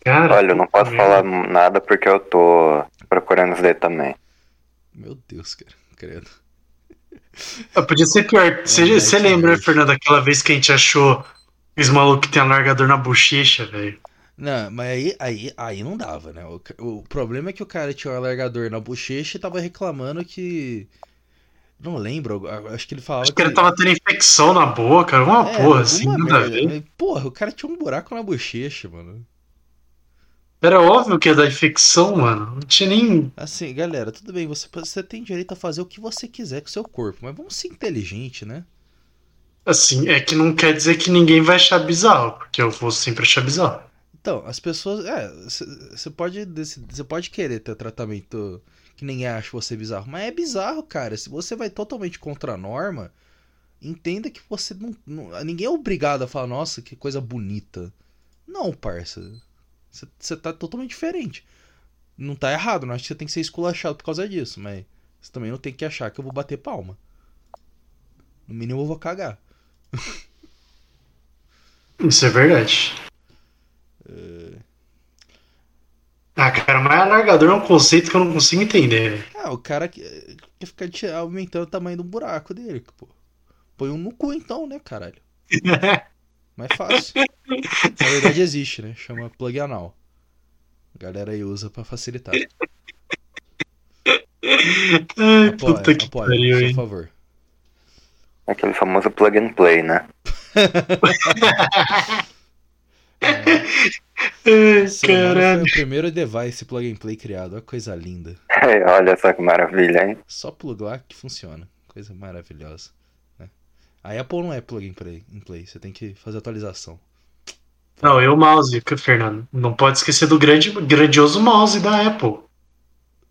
Cara, Olha, eu não posso falar nada porque eu tô procurando daí também. Meu Deus, cara. Credo. Ah, Podia ser pior. Você É, você que lembra, nojo. Fernando, aquela vez que a gente achou os malucos que tem alargador na bochecha, velho? Não, mas aí, aí, aí não dava, né? O, o problema é que o cara tinha um alargador na bochecha e tava reclamando que. Não lembro, acho que ele falava Acho que ele tava tendo infecção na boca, uma É, porra, assim, nada a ver. Porra, o cara tinha um buraco na bochecha, mano. Era óbvio que ia dar infecção, mano. Não tinha nem. Assim, galera, tudo bem, você, você tem direito a fazer o que você quiser com o seu corpo, mas vamos ser inteligente, né? Assim, é que não quer dizer que ninguém vai achar bizarro, porque eu vou sempre achar bizarro. Então, as pessoas. É, você pode, você pode querer ter tratamento que ninguém acha você bizarro, mas é bizarro, cara. Se você vai totalmente contra a norma, entenda que você não. não- ninguém é obrigado a falar, nossa, que coisa bonita. Não, parça. Você- tá totalmente diferente. Não tá errado, não acho que você tem que ser esculachado por causa disso, mas você também não tem que achar que eu vou bater palma. No mínimo eu vou cagar. Isso é verdade. É. Ah, cara, mas alargador é um conceito que eu não consigo entender. Ah, o cara que quer ficar te- aumentando o tamanho do buraco dele, pô. Põe um no cu então, né, caralho? Mais fácil. Na verdade existe, né? Chama plug anal. A galera aí usa pra facilitar. Ai, Apoia, puta que apoia, pariu, por hein? favor. Aquele famoso plug and play, né? Foi caralho. o primeiro device plug and play criado. Olha que coisa linda. Olha só que maravilha, hein? Só plugar que funciona. Coisa maravilhosa. Né? A Apple não é plug and play, em play. Você tem que fazer atualização. Não, e o mouse, Fernando. Não pode esquecer do grande, grandioso mouse da Apple.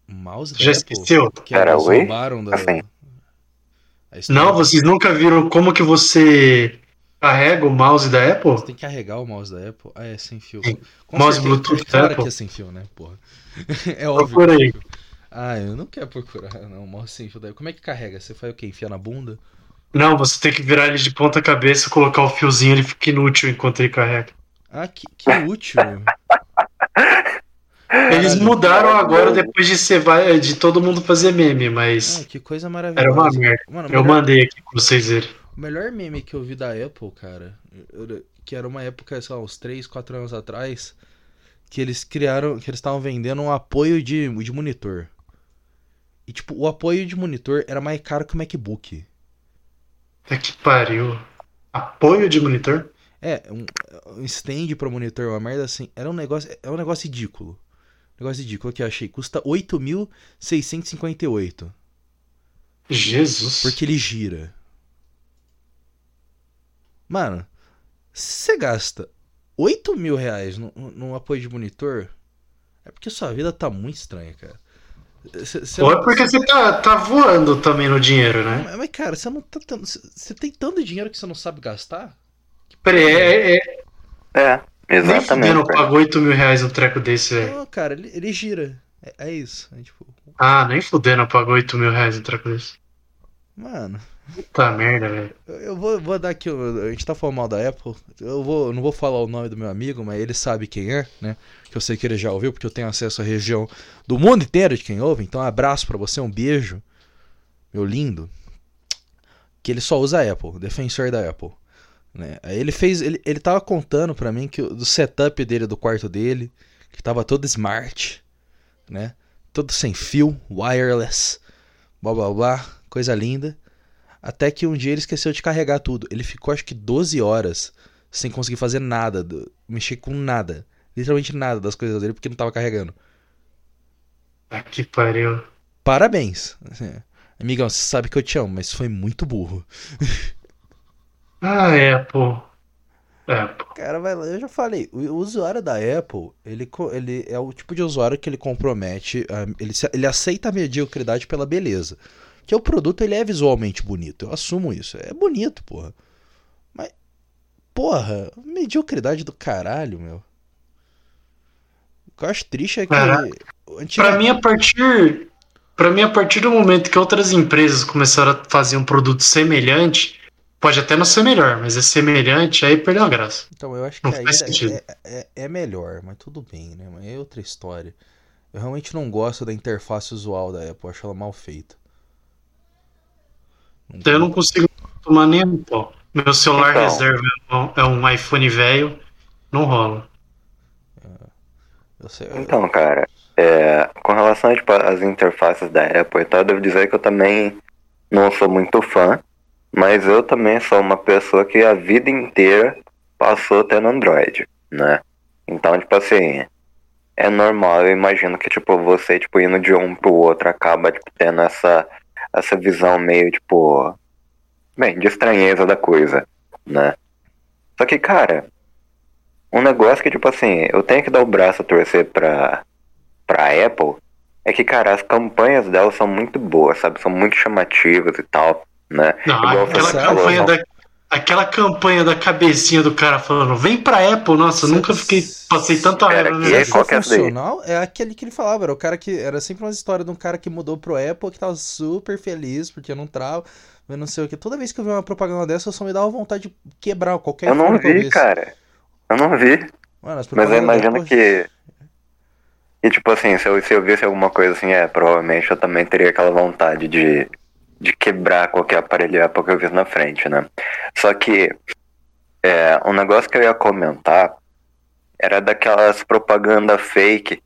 O mouse da Já Apple. esqueceu? Que Era roubaram da. Assim. Não, vocês nunca viram como que você carrega o mouse da Apple? Você tem que carregar o mouse da Apple? Ah, é sem fio. Com Mouse certeza. Bluetooth da Apple. que é sem fio, né, porra? é óbvio. Procura é aí. Ah, eu não quero procurar, não. Mouse sem fio daí. Como é que carrega? Você faz o quê? Enfia na bunda? Não, você tem que virar ele de ponta cabeça, colocar o fiozinho, ele fica inútil enquanto ele carrega. Ah, que, que útil. Eles mudaram agora depois de ser de todo mundo fazer meme, mas Ah, que coisa maravilhosa. era uma merda. Mano, Eu melhor, mandei aqui pra vocês verem. O melhor meme que eu vi da Apple, cara, que era uma época, sei lá, uns 3, 4 anos atrás, que eles criaram, que eles estavam vendendo um apoio de, de monitor. E, tipo, o apoio de monitor era mais caro que o MacBook. É que pariu. Apoio de monitor? É, um, um stand pra monitor, uma merda assim. Era um negócio, é um negócio ridículo. Negócio ridículo que eu achei. Custa 8.658. Jesus. Porque ele gira. Mano, se você gasta 8 mil reais num, num apoio de monitor, é porque sua vida tá muito estranha, cara. Cê, cê Ou é porque você tá, tá voando também no dinheiro, né? Mas, cara, você não tá tendo. Você tem tanto dinheiro que você não sabe gastar? Peraí, é. É, é exatamente. Nem pagou 8 mil reais um treco desse, velho. Não, cara, ele, ele gira. É, é isso. É, tipo... Ah, nem fudendo pagou 8 mil reais um treco desse. Mano. Puta merda, velho. Eu vou, vou dar aqui. A gente tá falando mal da Apple. Eu vou, não vou falar o nome do meu amigo, mas ele sabe quem é, né? Que eu sei que ele já ouviu, porque eu tenho acesso à região do mundo inteiro de quem ouve. Então, um abraço para você, um beijo. Meu lindo. Que ele só usa Apple, defensor da Apple. Né? Ele fez. Ele, ele tava contando para mim que do setup dele do quarto dele, que tava todo smart, né? Todo sem fio, wireless, blá blá blá, coisa linda. Até que um dia ele esqueceu de carregar tudo. Ele ficou acho que 12 horas sem conseguir fazer nada, mexer com nada. Literalmente nada das coisas dele porque não tava carregando. Ah, que pariu. Parabéns. Assim, amigão, você sabe que eu te amo, mas foi muito burro. ah, é, pô. Apple. Cara, vai lá, eu já falei, o usuário da Apple, ele, ele é o tipo de usuário que ele compromete, ele, ele aceita a mediocridade pela beleza. Que o produto ele é visualmente bonito. Eu assumo isso. É bonito, porra. Mas, porra, mediocridade do caralho, meu. O que eu acho triste é que. Antiga... Pra mim, a partir. Pra mim, a partir do momento que outras empresas começaram a fazer um produto semelhante, pode até não ser melhor, mas é semelhante, aí perdeu a graça. Então, eu acho que ainda é, é, é, melhor, mas tudo bem, né? Mas é outra história. Eu realmente não gosto da interface usual da Apple, acho ela mal feita. Eu não consigo tomar nem um pó. Meu celular então, reserva é um iPhone velho, não rola. Sei, Então, cara, é, com relação tipo, às interfaces da Apple e tal, eu devo dizer que eu também não sou muito fã, mas eu também sou uma pessoa que a vida inteira passou tendo Android, né? Então, tipo assim, é normal, eu imagino que, tipo, você, tipo, indo de um pro outro acaba, tipo, tendo essa essa visão meio, tipo, bem, de estranheza da coisa, né? Só que, cara, um negócio que, tipo assim, eu tenho que dar o braço a torcer pra, pra Apple é que, cara, as campanhas dela são muito boas, sabe? São muito chamativas e tal, né? Não, aquela campanha da, aquela campanha da cabecinha do cara falando, vem pra Apple, nossa, eu nunca fiquei, passei tanta raiva nesse é, qual que é funcional é aquele que ele falava, era o cara que, era sempre uma história de um cara que mudou pro Apple, que tava super feliz, porque não trava, eu não sei o que, toda vez que eu vi uma propaganda dessa, eu só me dava vontade de quebrar qualquer Eu não vi, cara, eu não vi, Mano, mas eu imagino Apple... que... E tipo assim, se eu, se eu visse alguma coisa assim, é, provavelmente eu também teria aquela vontade de de quebrar qualquer aparelho Apple que eu vi na frente, né? Só que é, um negócio que eu ia comentar era daquelas propaganda fake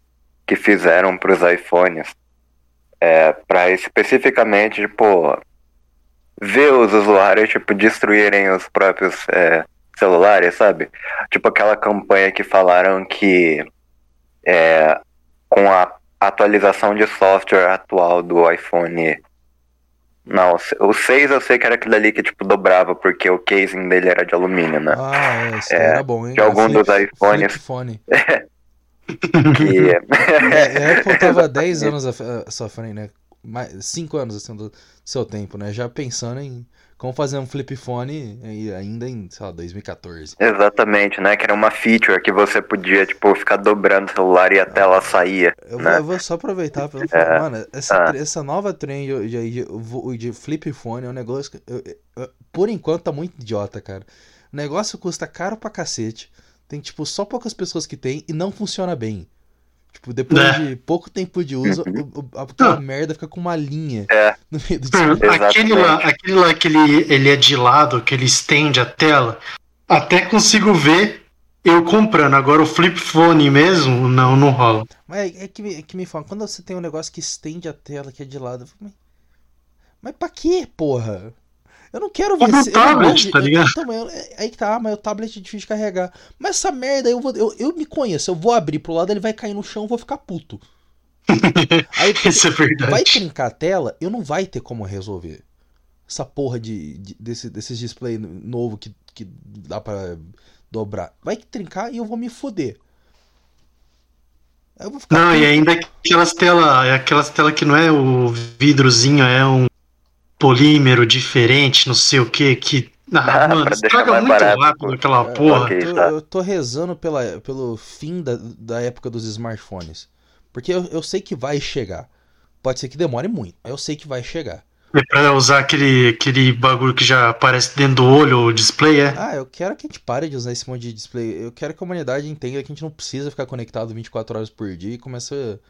que fizeram para os iPhones, é, para especificamente, tipo, ver os usuários, tipo, destruírem os próprios é, celulares, sabe? Tipo aquela campanha que falaram que é, com a atualização de software atual do iPhone não, o 6 eu sei que era aquele ali que, tipo, dobrava, porque o casing dele era de alumínio, né? Ah, é, isso é, era bom, hein? De algum dos iPhones. Flip que... é, a Apple tava 10 anos à sua frente, né? 5 anos, assim, do seu tempo, né? Já pensando em como fazer um flip phone ainda em, sei lá, 2014. Exatamente, né? Que era uma feature que você podia, tipo, ficar dobrando o celular e a tela saía. Eu, né? vou, eu vou só aproveitar pra falar, é. mano, essa, ah. essa nova trend de, de, de, flip phone é um negócio que, eu, eu, por enquanto, tá muito idiota, cara. O negócio custa caro pra cacete. Tem, tipo, só poucas pessoas que tem e não funciona bem. Tipo, depois é. de pouco tempo de uso, uhum. aquela ah. merda fica com uma linha é. no meio do aquele lá, aquele lá que ele, ele é de lado, que ele estende a tela, até consigo ver eu comprando. Agora o flip phone mesmo, não, não rola. Mas é, é que, me, é que me fala, quando você tem um negócio que estende a tela que é de lado, eu falo, mas, mas pra quê, porra? Eu não quero ver Compra um esse- eu tablet, de- tá ligado? Então, eu- é- aí que tá, mas o tablet é difícil de carregar. Mas essa merda, eu, vou, eu, eu me conheço, eu vou abrir pro lado, ele vai cair no chão, eu vou ficar puto. Aí Isso é verdade. vai trincar a tela, eu não vai ter como resolver. Essa porra de, de- desse, desses display novo que, que dá pra dobrar. Vai trincar e eu vou me foder. Eu Não, puto. e ainda aquelas telas, aquelas telas que não é o vidrozinho, é um polímero diferente, não sei o que, que. Ah, Ah, mano, estraga muito barato, rápido aquela É, porra. Eu tô, tá. eu tô rezando pela, pelo fim da, da época dos smartphones. Porque eu, eu sei que vai chegar. Pode ser que demore muito, mas eu sei que vai chegar. É pra usar aquele, aquele bagulho que já aparece dentro do olho, o display, é? Ah, eu quero que a gente pare de usar esse monte de display. Eu quero que a humanidade entenda que a gente não precisa ficar conectado 24 horas por dia e começa.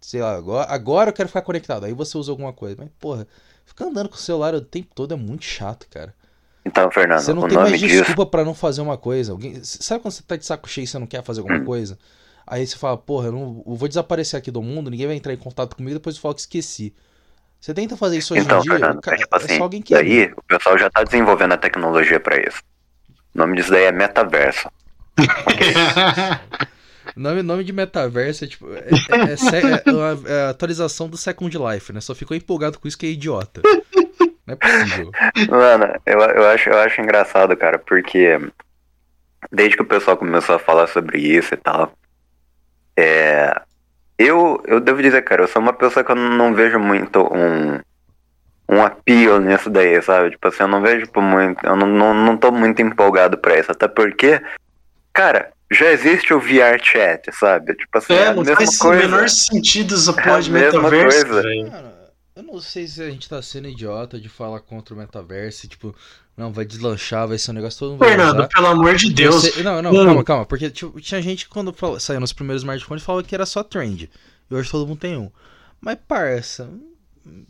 Sei lá, agora, agora eu quero ficar conectado. Aí você usa alguma coisa. Mas, porra, ficar andando com o celular o tempo todo é muito chato, cara. Então, Fernando, Você não o tem nome mais disso. desculpa pra não fazer uma coisa. Alguém... Sabe quando você tá de saco cheio e você não quer fazer alguma Hum. coisa? Aí você fala, porra, eu, não... eu vou desaparecer aqui do mundo, ninguém vai entrar em contato comigo, depois eu falo que esqueci. Você tenta fazer isso hoje Então, em dia, Fernando, cara, é tipo assim, é só alguém querer. daí o pessoal já tá desenvolvendo a tecnologia pra isso. O nome disso daí é metaverso. nome, nome de metaverso é tipo. É, é- é é é a atualização do Second Life, né? Só ficou empolgado com isso que é idiota. Não é possível. Mano, eu, eu, acho, eu acho engraçado, cara, porque desde que o pessoal começou a falar sobre isso e tal, é, eu, eu devo dizer, cara, eu sou uma pessoa que eu não vejo muito um, um appeal nisso daí, sabe? Tipo assim, eu não vejo tipo, muito, eu não, não, não tô muito empolgado pra isso, até porque, cara, já existe o VR chat, sabe? Tipo assim, é, É, a não mesma faz o coisa. menor sentido essa É a porra de metaverso. Mano, eu não sei se a gente tá sendo idiota de falar contra o metaverso, tipo, não, vai deslanchar, vai ser um negócio todo mundo vai Fernando, usar. pelo amor de Eu Deus. sei- não, não, Hum. calma, calma. Porque tipo, tinha gente que quando fala- saiu nos primeiros smartphones falava que era só trend. E hoje todo mundo tem um. Mas, parça,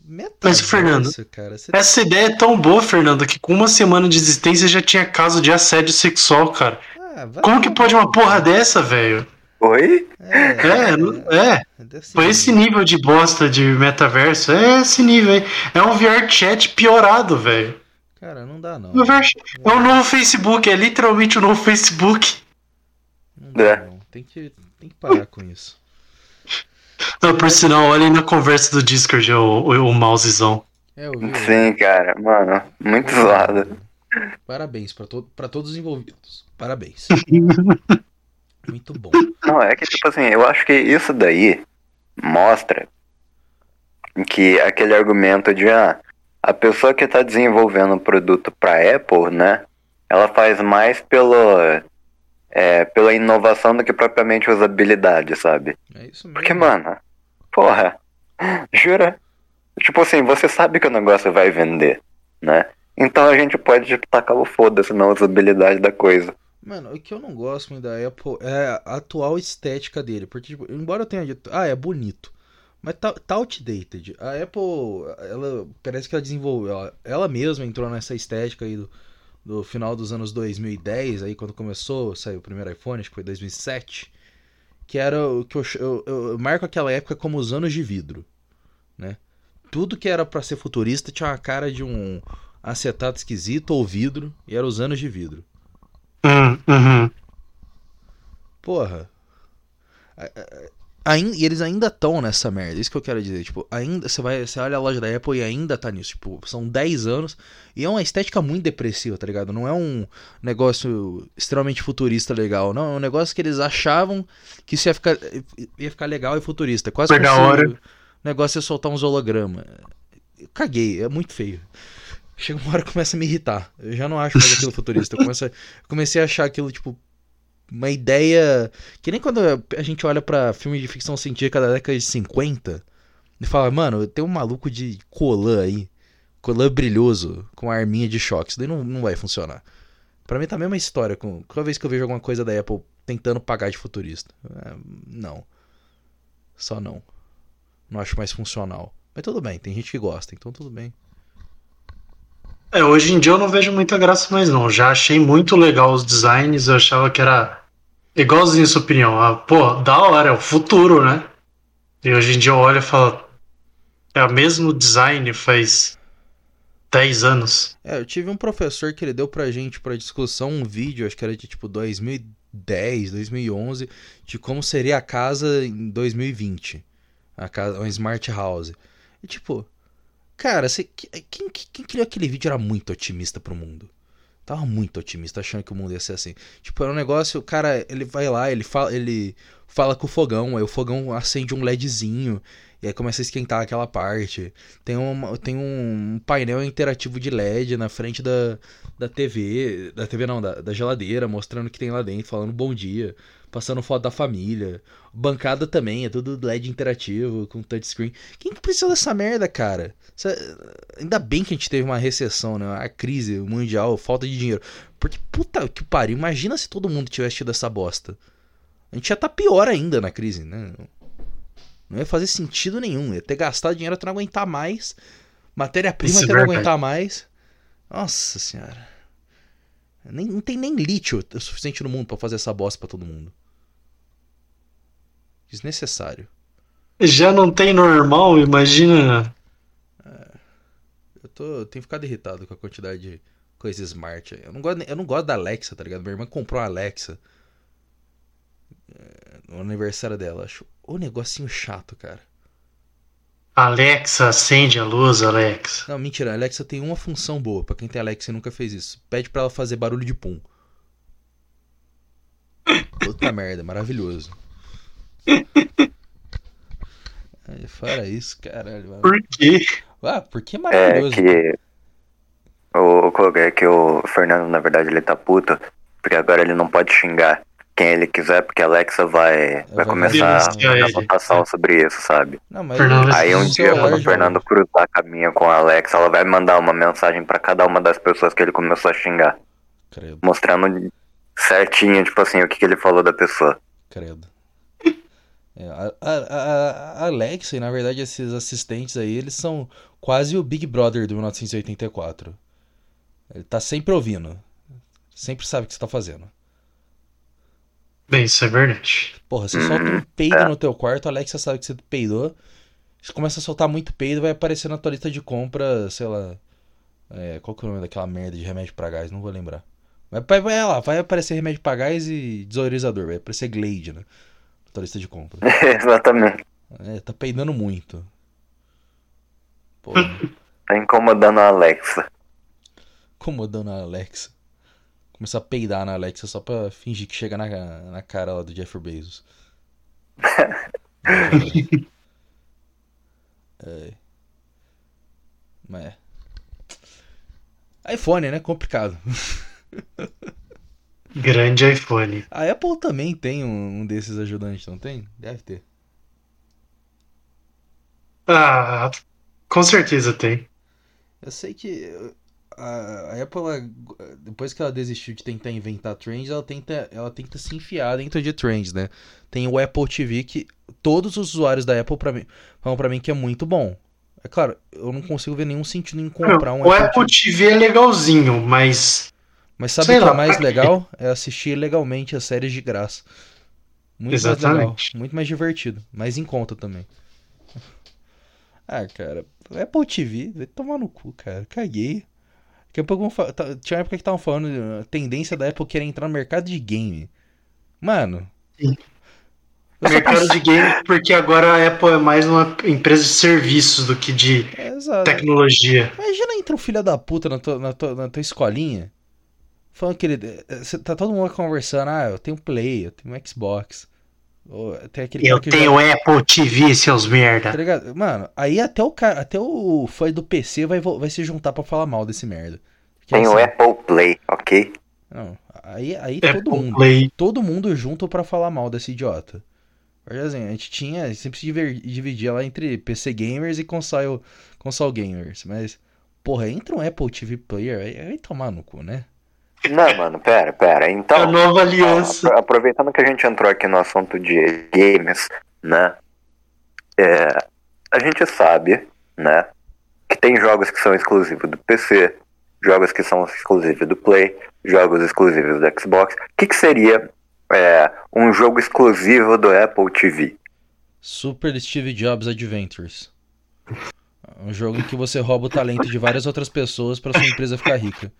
metaverso, Fernando, cara, você Essa ideia é tão boa, Fernando, que com uma semana de existência já tinha caso de assédio sexual, cara. Ah, vai Como que pode uma porra dessa, velho? Oi? É, É, é. ser Foi esse nível de bosta de metaverso. É esse nível aí. É um VR chat piorado, velho. Cara, não dá não. O VR É o novo Facebook, é literalmente o novo Facebook. Não dá É. não. Tem que, tem que parar com isso. Não, por sinal, olhem na conversa do Discord o, o, o mousezão. É, eu vi. eu vi. Sim, cara, mano, muito zoado. Parabéns pra, to todos os envolvidos. Parabéns. Muito bom. Não, é que, tipo assim, eu acho que isso daí mostra que aquele argumento de, ah, a pessoa que tá desenvolvendo um produto pra Apple, né, ela faz mais pelo, é, pela inovação do que propriamente usabilidade, sabe? É isso mesmo. Porque, mano, porra, jura? Tipo assim, você sabe que o negócio vai vender, né? Então a gente pode tipo, tacar o foda-se na usabilidade da coisa. Mano, o que eu não gosto muito da Apple é a atual estética dele. Porque, tipo, embora eu tenha dito, ah, é bonito. Mas tá, tá outdated. A Apple, ela parece que ela desenvolveu. Ela, ela mesma entrou nessa estética aí do, do final dos anos 2010, aí quando começou, saiu o primeiro iPhone, acho que foi 2007. Que era o que eu, eu, eu marco aquela época como os anos de vidro, né? Tudo que era pra ser futurista tinha uma cara de um acetato esquisito ou vidro, e era os anos de vidro. Hum, uhum. Porra. Ainda, e eles ainda estão nessa merda, isso que eu quero dizer. Tipo, ainda. Você vai. Você olha a loja da Apple e ainda tá nisso. Tipo, são 10 anos. E é uma estética muito depressiva, tá ligado? Não é um negócio extremamente futurista legal. Não, é um negócio que eles achavam que isso ia ficar, ia ficar legal e futurista. Quase se hora. o negócio ia soltar uns holograma. Eu caguei, é muito feio. Chega uma hora que começa a me irritar. Eu já não acho mais aquilo futurista. Eu, a- comecei a achar aquilo, tipo, uma ideia. Que nem quando a gente olha pra filme de ficção científica da década de 50 e fala, mano, tem um maluco de colã aí. Colã brilhoso com arminha de choque. Isso daí não, não vai funcionar. Pra mim tá a mesma história. Com, toda vez que eu vejo alguma coisa da Apple tentando pagar de futurista. É, não. Só não. Não acho mais funcional. Mas tudo bem, tem gente que gosta, então tudo bem. É, hoje em dia eu não vejo muita graça mais não. Já achei muito legal os designs, eu achava que era igualzinho a sua opinião. Ah, pô, da hora, é o futuro, né? E hoje em dia eu olho e falo, é o mesmo design faz 10 anos. É, eu tive um professor que ele deu pra gente pra discussão um vídeo, acho que era de tipo 2010, 2011, de como seria a casa em 2020. A casa, uma smart house. E tipo, cara, você, quem, quem criou aquele vídeo era muito otimista pro mundo. Tava muito otimista, achando que o mundo ia ser assim. Tipo, era um negócio, o cara, ele vai lá, ele fala, ele fala com o fogão, aí o fogão acende um LEDzinho, e aí começa a esquentar aquela parte. Tem, um tem um painel interativo de LED na frente da, da TV, da TV não, da, da geladeira, mostrando o que tem lá dentro, falando bom dia, passando foto da família. Bancada também, é tudo LED interativo, com touchscreen. Quem que precisa dessa merda, cara? Ainda bem que a gente teve uma recessão, né? A crise mundial, falta de dinheiro. Porque, puta que pariu, imagina se todo mundo tivesse tido essa bosta. A gente ia estar tá pior ainda na crise, né? Não ia fazer sentido nenhum. Ia ter gastado dinheiro até não aguentar mais. Matéria-prima até não aguentar mais. Nossa senhora. Nem, não tem nem lítio o suficiente no mundo para fazer essa bosta pra todo mundo. Desnecessário. Já não tem normal, imagina. É, eu, tô, eu tenho ficado irritado com a quantidade de coisa smart. Eu não gosto, eu não gosto da Alexa, tá ligado? Minha irmã comprou uma Alexa é, no aniversário dela. Acho o negocinho chato, cara. Alexa, acende a luz, Alexa. Não, mentira. A Alexa tem uma função boa. para quem tem Alexa e nunca fez isso. Pede para ela fazer barulho de pum. Puta merda, maravilhoso. Aí, fora isso, caralho. Mano. Por quê? Ah, porque é maravilhoso. É que. O, é que o Fernando, na verdade, ele tá puto. Porque agora ele não pode xingar quem ele quiser, porque a Alexa vai, vai começar a votação sobre isso, sabe? Não, mas Aí um dia, quando o Fernando cruzar caminho com a Alexa, ela vai mandar uma mensagem para cada uma das pessoas que ele começou a xingar. Credo. Mostrando certinho, tipo assim, o que, que ele falou da pessoa. Credo. É, a, a, a, Alexa e na verdade esses assistentes aí, eles são quase o Big Brother do 1984. Ele tá sempre ouvindo. Sempre sabe o que você tá fazendo. Bem, isso é verdade. Porra, você solta um peido no teu quarto, a Alexa sabe que você peidou. Você começa a soltar muito peido, vai aparecer na tua lista de compra, sei lá. É, qual que é o nome daquela merda de remédio pra gás? Não vou lembrar. Vai, vai lá, vai aparecer remédio pra gás e desodorizador, vai aparecer Glade, né? Tua lista de compra. Exatamente. É, tá peidando muito. Porra. tá incomodando a Alexa. Incomodando a Alexa. Começar a peidar na Alexa só pra fingir que chega na, na cara lá do Jeff Bezos. é. Mas. iPhone, né? Complicado. Grande iPhone. A Apple também tem um, um desses ajudantes, não tem? Deve ter. Ah, com certeza tem. Eu sei que a, Apple, ela, depois que ela desistiu de tentar inventar trends, ela tenta, ela tenta se enfiar dentro de trends, né? Tem o Apple TV que todos os usuários da Apple para mim, falam para mim que é muito bom. É claro, eu não consigo ver nenhum sentido em comprar um o Apple, Apple TV. TV é legalzinho, mas mas sabe o que é lá, é mais legal? É assistir legalmente as séries de graça. Muito Exatamente. mais legal, muito mais divertido, mais em conta também. Ah, cara, Apple TV, vai tomar no cu, cara. Caguei. Daqui a pouco tá, tinha uma época que estavam falando a tendência da Apple querer entrar no mercado de game. Mano. Sim. Mercado de game, porque agora a Apple é mais uma empresa de serviços do que de é, tecnologia. Imagina entra um filho da puta na tua, na tua, na tua escolinha. Falando que ele. Eh, tá todo mundo conversando, ah, eu tenho Play, eu tenho Xbox. Tem eu tenho já... Apple TV, seus merda. Tá ligado? Mano, aí até o cara, até o fã do PC vai, vai se juntar para falar mal desse merda. Porque, tem assim, o Apple Play, ok? Não, aí, aí todo mundo. Play. Todo mundo junto para falar mal desse idiota. Porque assim, a gente tinha. Sempre se dividia lá entre PC gamers e console, console gamers. Mas, porra, entra um Apple TV Player, aí vai tomar no cu, né? Não, mano, pera, pera. Então. A nova aliança. Aproveitando que a gente entrou aqui no assunto de games, né? É, a gente sabe, né? Que tem jogos que são exclusivos do PC, jogos que são exclusivos do Play, jogos exclusivos do Xbox. O que, que seria é, um jogo exclusivo do Apple TV. Super Steve Jobs Adventures. Um jogo em que você rouba o talento de várias outras pessoas pra sua empresa ficar rica.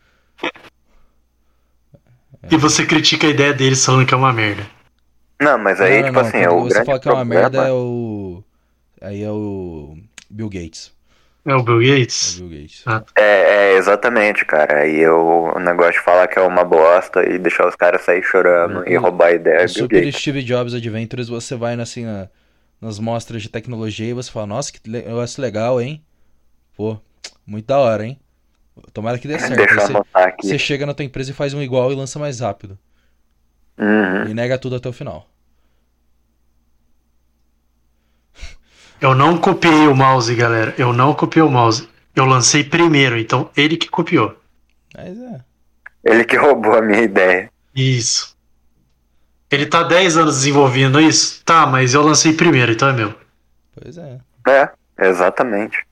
E você critica a ideia deles falando que é uma merda. Não, mas aí, não, tipo não, assim, é o você grande fala que é uma problema... merda, é o. Aí é o. Bill Gates. É o Bill É o Gates? Bill Gates. Ah. É, é, exatamente, cara. Aí eu, o negócio de falar que é uma bosta e deixar os caras sair chorando e O- roubar a ideia é Bill Super Gates. Steve Jobs Adventures, você vai assim, na- nas mostras de tecnologia e você fala, nossa, que negócio legal, hein? Pô, muito da hora, hein? Tomara que dê certo. Deixa você, você chega na tua empresa e faz um igual e lança mais rápido. Uhum. E nega tudo até o final. Eu não copiei o mouse, galera. Eu não copiei o mouse. Eu lancei primeiro, então ele que copiou. Mas é. Ele que roubou a minha ideia. Isso. Ele tá 10 anos desenvolvendo isso? Tá, mas eu lancei primeiro, então é meu. Pois é. É, exatamente.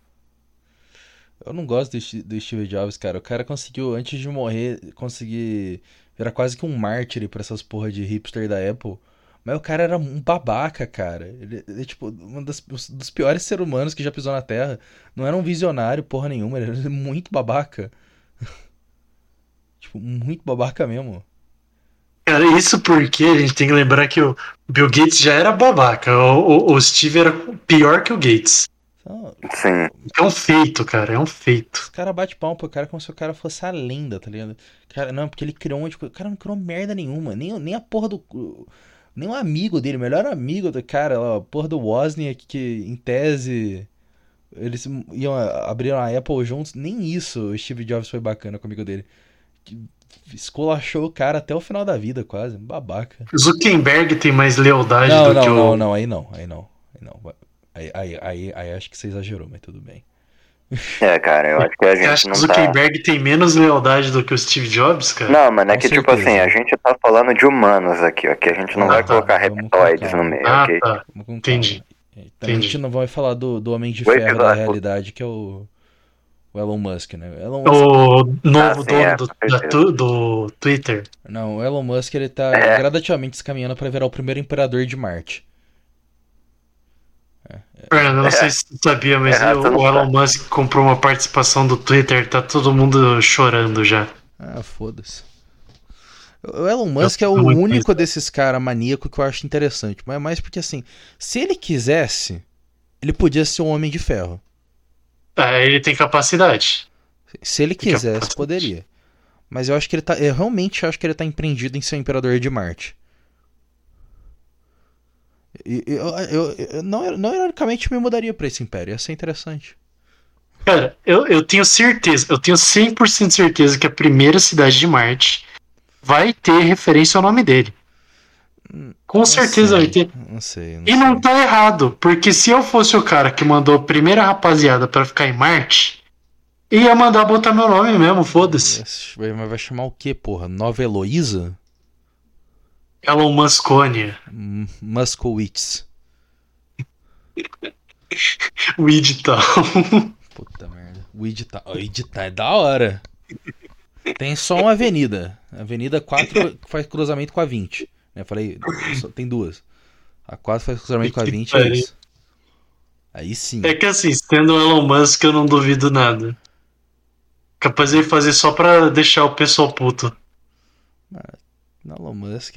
Eu não gosto do, Steve Jobs, cara. O cara conseguiu, antes de morrer, conseguir. Era quase que um mártir pra essas porra de hipster da Apple. Mas o cara era um babaca, cara. Ele, ele, tipo, um dos piores seres humanos que já pisou na Terra. Não era um visionário, porra nenhuma. Ele era muito babaca. tipo, muito babaca mesmo. Cara, isso porque a gente tem que lembrar que o Bill Gates já era babaca. O, o- o Steve era pior que o Gates. Então, Sim. É um feito, cara. É um feito. os caras batem palma pro cara como se o cara fosse a lenda, tá ligado? Cara, não, porque ele criou um monte de coisa. O cara não criou merda nenhuma. Nem, nem a porra do. Nem um amigo dele, o melhor amigo do cara, a porra do Wozniak, que em tese. Eles iam abriram a Apple juntos. Nem isso o Steve Jobs foi bacana com o amigo dele. Que Esculachou o cara até o final da vida, quase. Babaca. Zuckerberg tem mais lealdade Não, do não, que o. não, não, aí não, aí não. Aí não. Aí, aí, aí, aí acho que você exagerou, mas tudo bem. É, cara, eu acho que a Você acha gente que o não tá. Zuckerberg tem menos lealdade do que o Steve Jobs, cara? Não, mano, é Com que tipo certeza. assim, a gente tá falando de humanos aqui, ó. Que a gente não Ah, vai tá. colocar reptoides no meio, ah, ok? tá. Entendi. calma. Também a Entendi. gente não vai falar do, do Homem de Ferro da realidade, que é o, o Elon Musk, né? O Elon Musk, O novo sim, dono é, do, da do Twitter. Não, o Elon Musk ele tá É. gradativamente se caminhando para virar o primeiro imperador de Marte. Fernando, eu não sei se você sabia, mas É, o, não o Elon. Musk comprou uma participação do Twitter, tá todo mundo chorando já. Ah, foda-se. O Elon Musk é o único desses caras maníaco que eu acho interessante. Mas é mais porque assim, se ele quisesse, ele podia ser um homem de ferro. Ah, ele tem capacidade. Se ele quisesse, poderia. Mas eu acho que ele tá. Eu realmente acho que ele tá empreendido em ser o imperador de Marte. E- Eu, eu, eu- não, não ironicamente me mudaria pra esse império. Ia ser interessante. Cara, eu, eu tenho certeza, eu tenho 100% de certeza que a primeira cidade de Marte vai ter referência ao nome dele. Com Não certeza vai sei, ter. Não sei. Não E não sei. tá errado, porque se eu fosse o cara que mandou a primeira rapaziada pra ficar em Marte, ia mandar botar meu nome mesmo, foda-se. Mas vai chamar o quê, porra? Nova Heloísa? Elon Muscone, Muskowitz. o edital. Puta merda. O editar. O editar é da hora. Tem só uma avenida. Avenida 4 faz cruzamento com a 20. Né? Falei, tem duas. A 4 faz cruzamento com a Que 20 é isso. Aí sim. É que assim, sendo o Elon Musk, eu não duvido nada. Capaz de ele fazer só pra deixar o pessoal puto. Elon Musk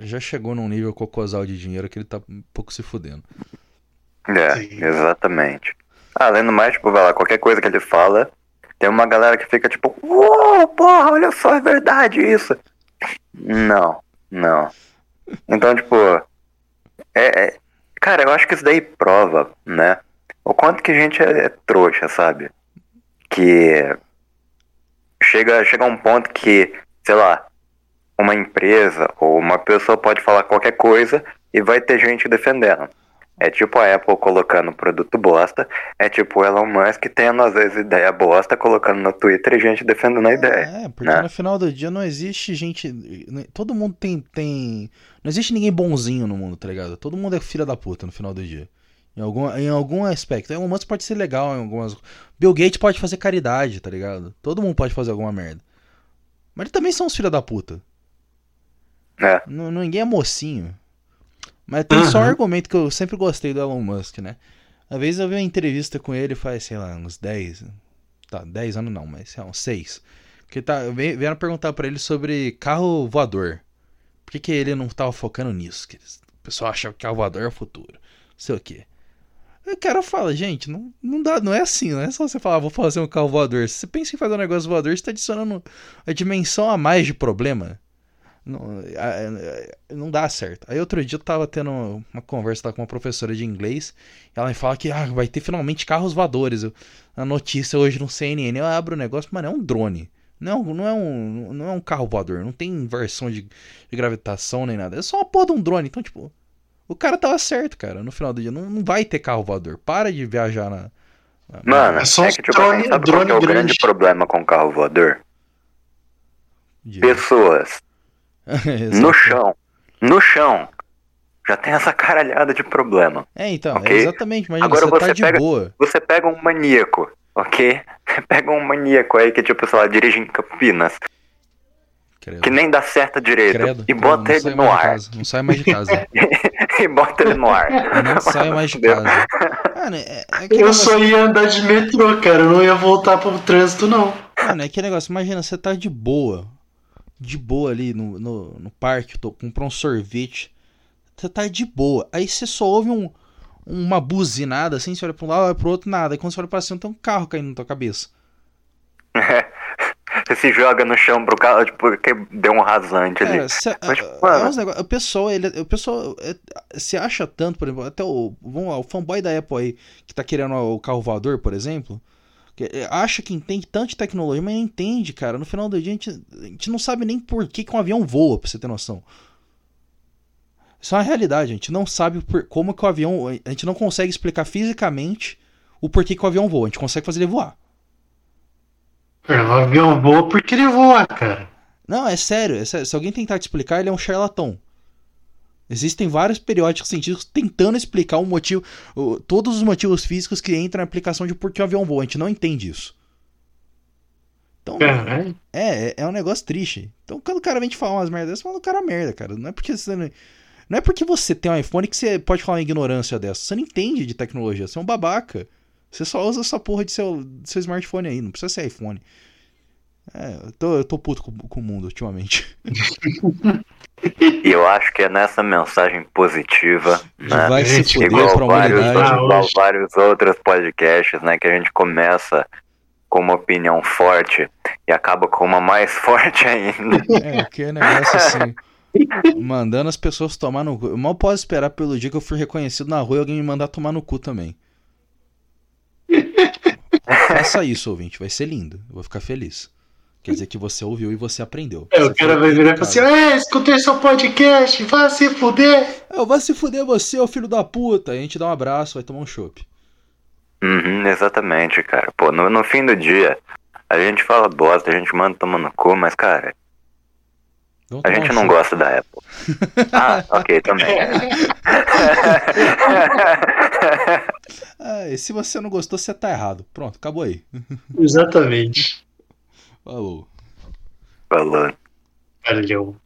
já chegou num nível cocosal de dinheiro que ele tá um pouco se fudendo. É, Sim. exatamente. Ah, além do mais, tipo, vai lá, qualquer coisa que ele fala, tem uma galera que fica tipo, uou, porra, olha só, é verdade isso. Não, não. Então, tipo, é, é- cara, eu acho que isso daí prova, né? O quanto que a gente é, é trouxa, sabe? Que chega, chega um ponto que, sei lá, uma empresa ou uma pessoa pode falar qualquer coisa e vai ter gente defendendo. É tipo a Apple colocando produto bosta, é tipo o Elon Musk tendo às vezes ideia bosta, colocando no Twitter e gente defendendo a ideia. É, porque né? no final do dia não existe gente. Todo mundo tem, tem. Não existe ninguém bonzinho no mundo, tá ligado? Todo mundo é filha da puta no final do dia. Em algum, em algum aspecto. Elon Musk pode ser legal em algumas. Bill Gates pode fazer caridade, tá ligado? Todo mundo pode fazer alguma merda. Mas eles também são os filha da puta. É. N- ninguém é mocinho. Mas tem só um Uhum. argumento que eu sempre gostei do Elon Musk, né? Uma vez eu vi uma entrevista com ele faz, sei lá, uns 10. Tá, 10 anos não, mas sei lá, uns 6. Que tá, vieram perguntar pra ele sobre carro voador. Por que, que ele não tava focando nisso? Que o pessoal acha que carro voador é o futuro. Não sei o quê. O cara fala, gente, não, não dá, não é assim, não é só você falar, vou fazer um carro voador. Se você pensa em fazer um negócio voador, você tá adicionando a dimensão a mais de problema. Não, não dá certo. Aí outro dia eu tava tendo uma conversa lá com uma professora de inglês. Ela me fala que ah, vai ter finalmente carros voadores. Eu- a notícia hoje no CNN. Eu abro o negócio, mano, é um drone. Não, não, é um, não é um carro voador. Não tem inversão de, de gravitação nem nada. É só uma porra de um drone. Então, tipo, o cara tava certo, cara. No final do dia, não, não vai ter carro voador. Para de viajar na. na- Mano, É só é que, tipo, drone- sabe qual drone que é o grande grande. problema com carro voador? de- Pessoas no chão. No chão. Já tem essa caralhada de problema. É, então, é Ok. exatamente. Imagina, Agora você tá você de pega- boa. Você pega um maníaco, ok? Pega um maníaco aí que, tipo, sei lá, dirige em Campinas, Credo. que nem dá certo direito, Credo. e bota não ele sai no de ar. Não sai mais de casa. e bota ele no ar. Não saio mais de casa. Mano, é, é Eu negócio, só ia andar de metrô, cara. Eu não ia voltar pro trânsito, não. mano, é aquele negócio. Imagina, você tá de boa. De boa ali no, no, no parque, tô, comprou um sorvete. Você tá de boa. Aí você só ouve um, uma buzinada assim, você olha pra um lado, olha pro outro, nada. Aí quando você olha pra cima, tem um carro caindo na tua cabeça. Você se joga no chão pro carro, tipo, que deu um rasante ali. Cê, Mas, é- mano- é uns negócios- o pessoal, ele, o pessoal é, se acha tanto, por exemplo, até o, vamos lá, o fanboy da Apple aí, que tá querendo o carro voador, por exemplo, é, acha que entende tanto tecnologia, mas não entende, cara. No final do dia, a gente, a gente não sabe nem por que, que um avião voa, pra você ter noção. Isso é uma realidade, a gente não sabe por- como que o avião. A gente não consegue explicar fisicamente o porquê que o avião voa. A gente consegue fazer ele voar. O avião voa porque ele voa, cara. Não, é sério, é sério. Se alguém tentar te explicar, ele é um charlatão. Existem vários periódicos científicos tentando explicar o motivo, o- todos os motivos físicos que entram na aplicação de por que o avião voa. A gente não entende isso. Então, Caralho. é, é, é um negócio triste. Então, quando o cara vem te falar umas merdas fala o cara merda, cara. Não é porque você não, não é porque você tem um iPhone que você pode falar uma ignorância dessa. Você não entende de tecnologia, você é um babaca. Você só usa essa porra de seu, de seu smartphone aí, não precisa ser iPhone. É, eu tô, eu tô puto com, com o mundo ultimamente. E eu acho que é nessa mensagem positiva, né? Vai se fuder igual vários, igual vários outros podcasts, né? Que a gente começa com uma opinião forte e acaba com uma mais forte ainda. É, que é negócio assim. Mandando as pessoas tomar no cu. Eu mal posso esperar pelo dia que eu fui reconhecido na rua e alguém me mandar tomar no cu também. Faça isso, ouvinte. Vai ser lindo. Eu vou ficar feliz. Quer dizer que você ouviu e você aprendeu. É, Você o cara vai virar e falar assim. É, escutei seu podcast, vai se fuder. Eu vou se fuder você, ô filho da puta. Aí a gente dá um abraço, vai tomar um chopp. Uhum, exatamente, cara. Pô, no, no fim do dia, a gente fala bosta, a gente manda tomar no cu, mas, cara, Vamos a gente um não gosta da Apple. Ah, ok, também. Ah, e se você não gostou, você tá errado. Pronto, acabou aí. Exatamente. Falou. Falou. Valeu.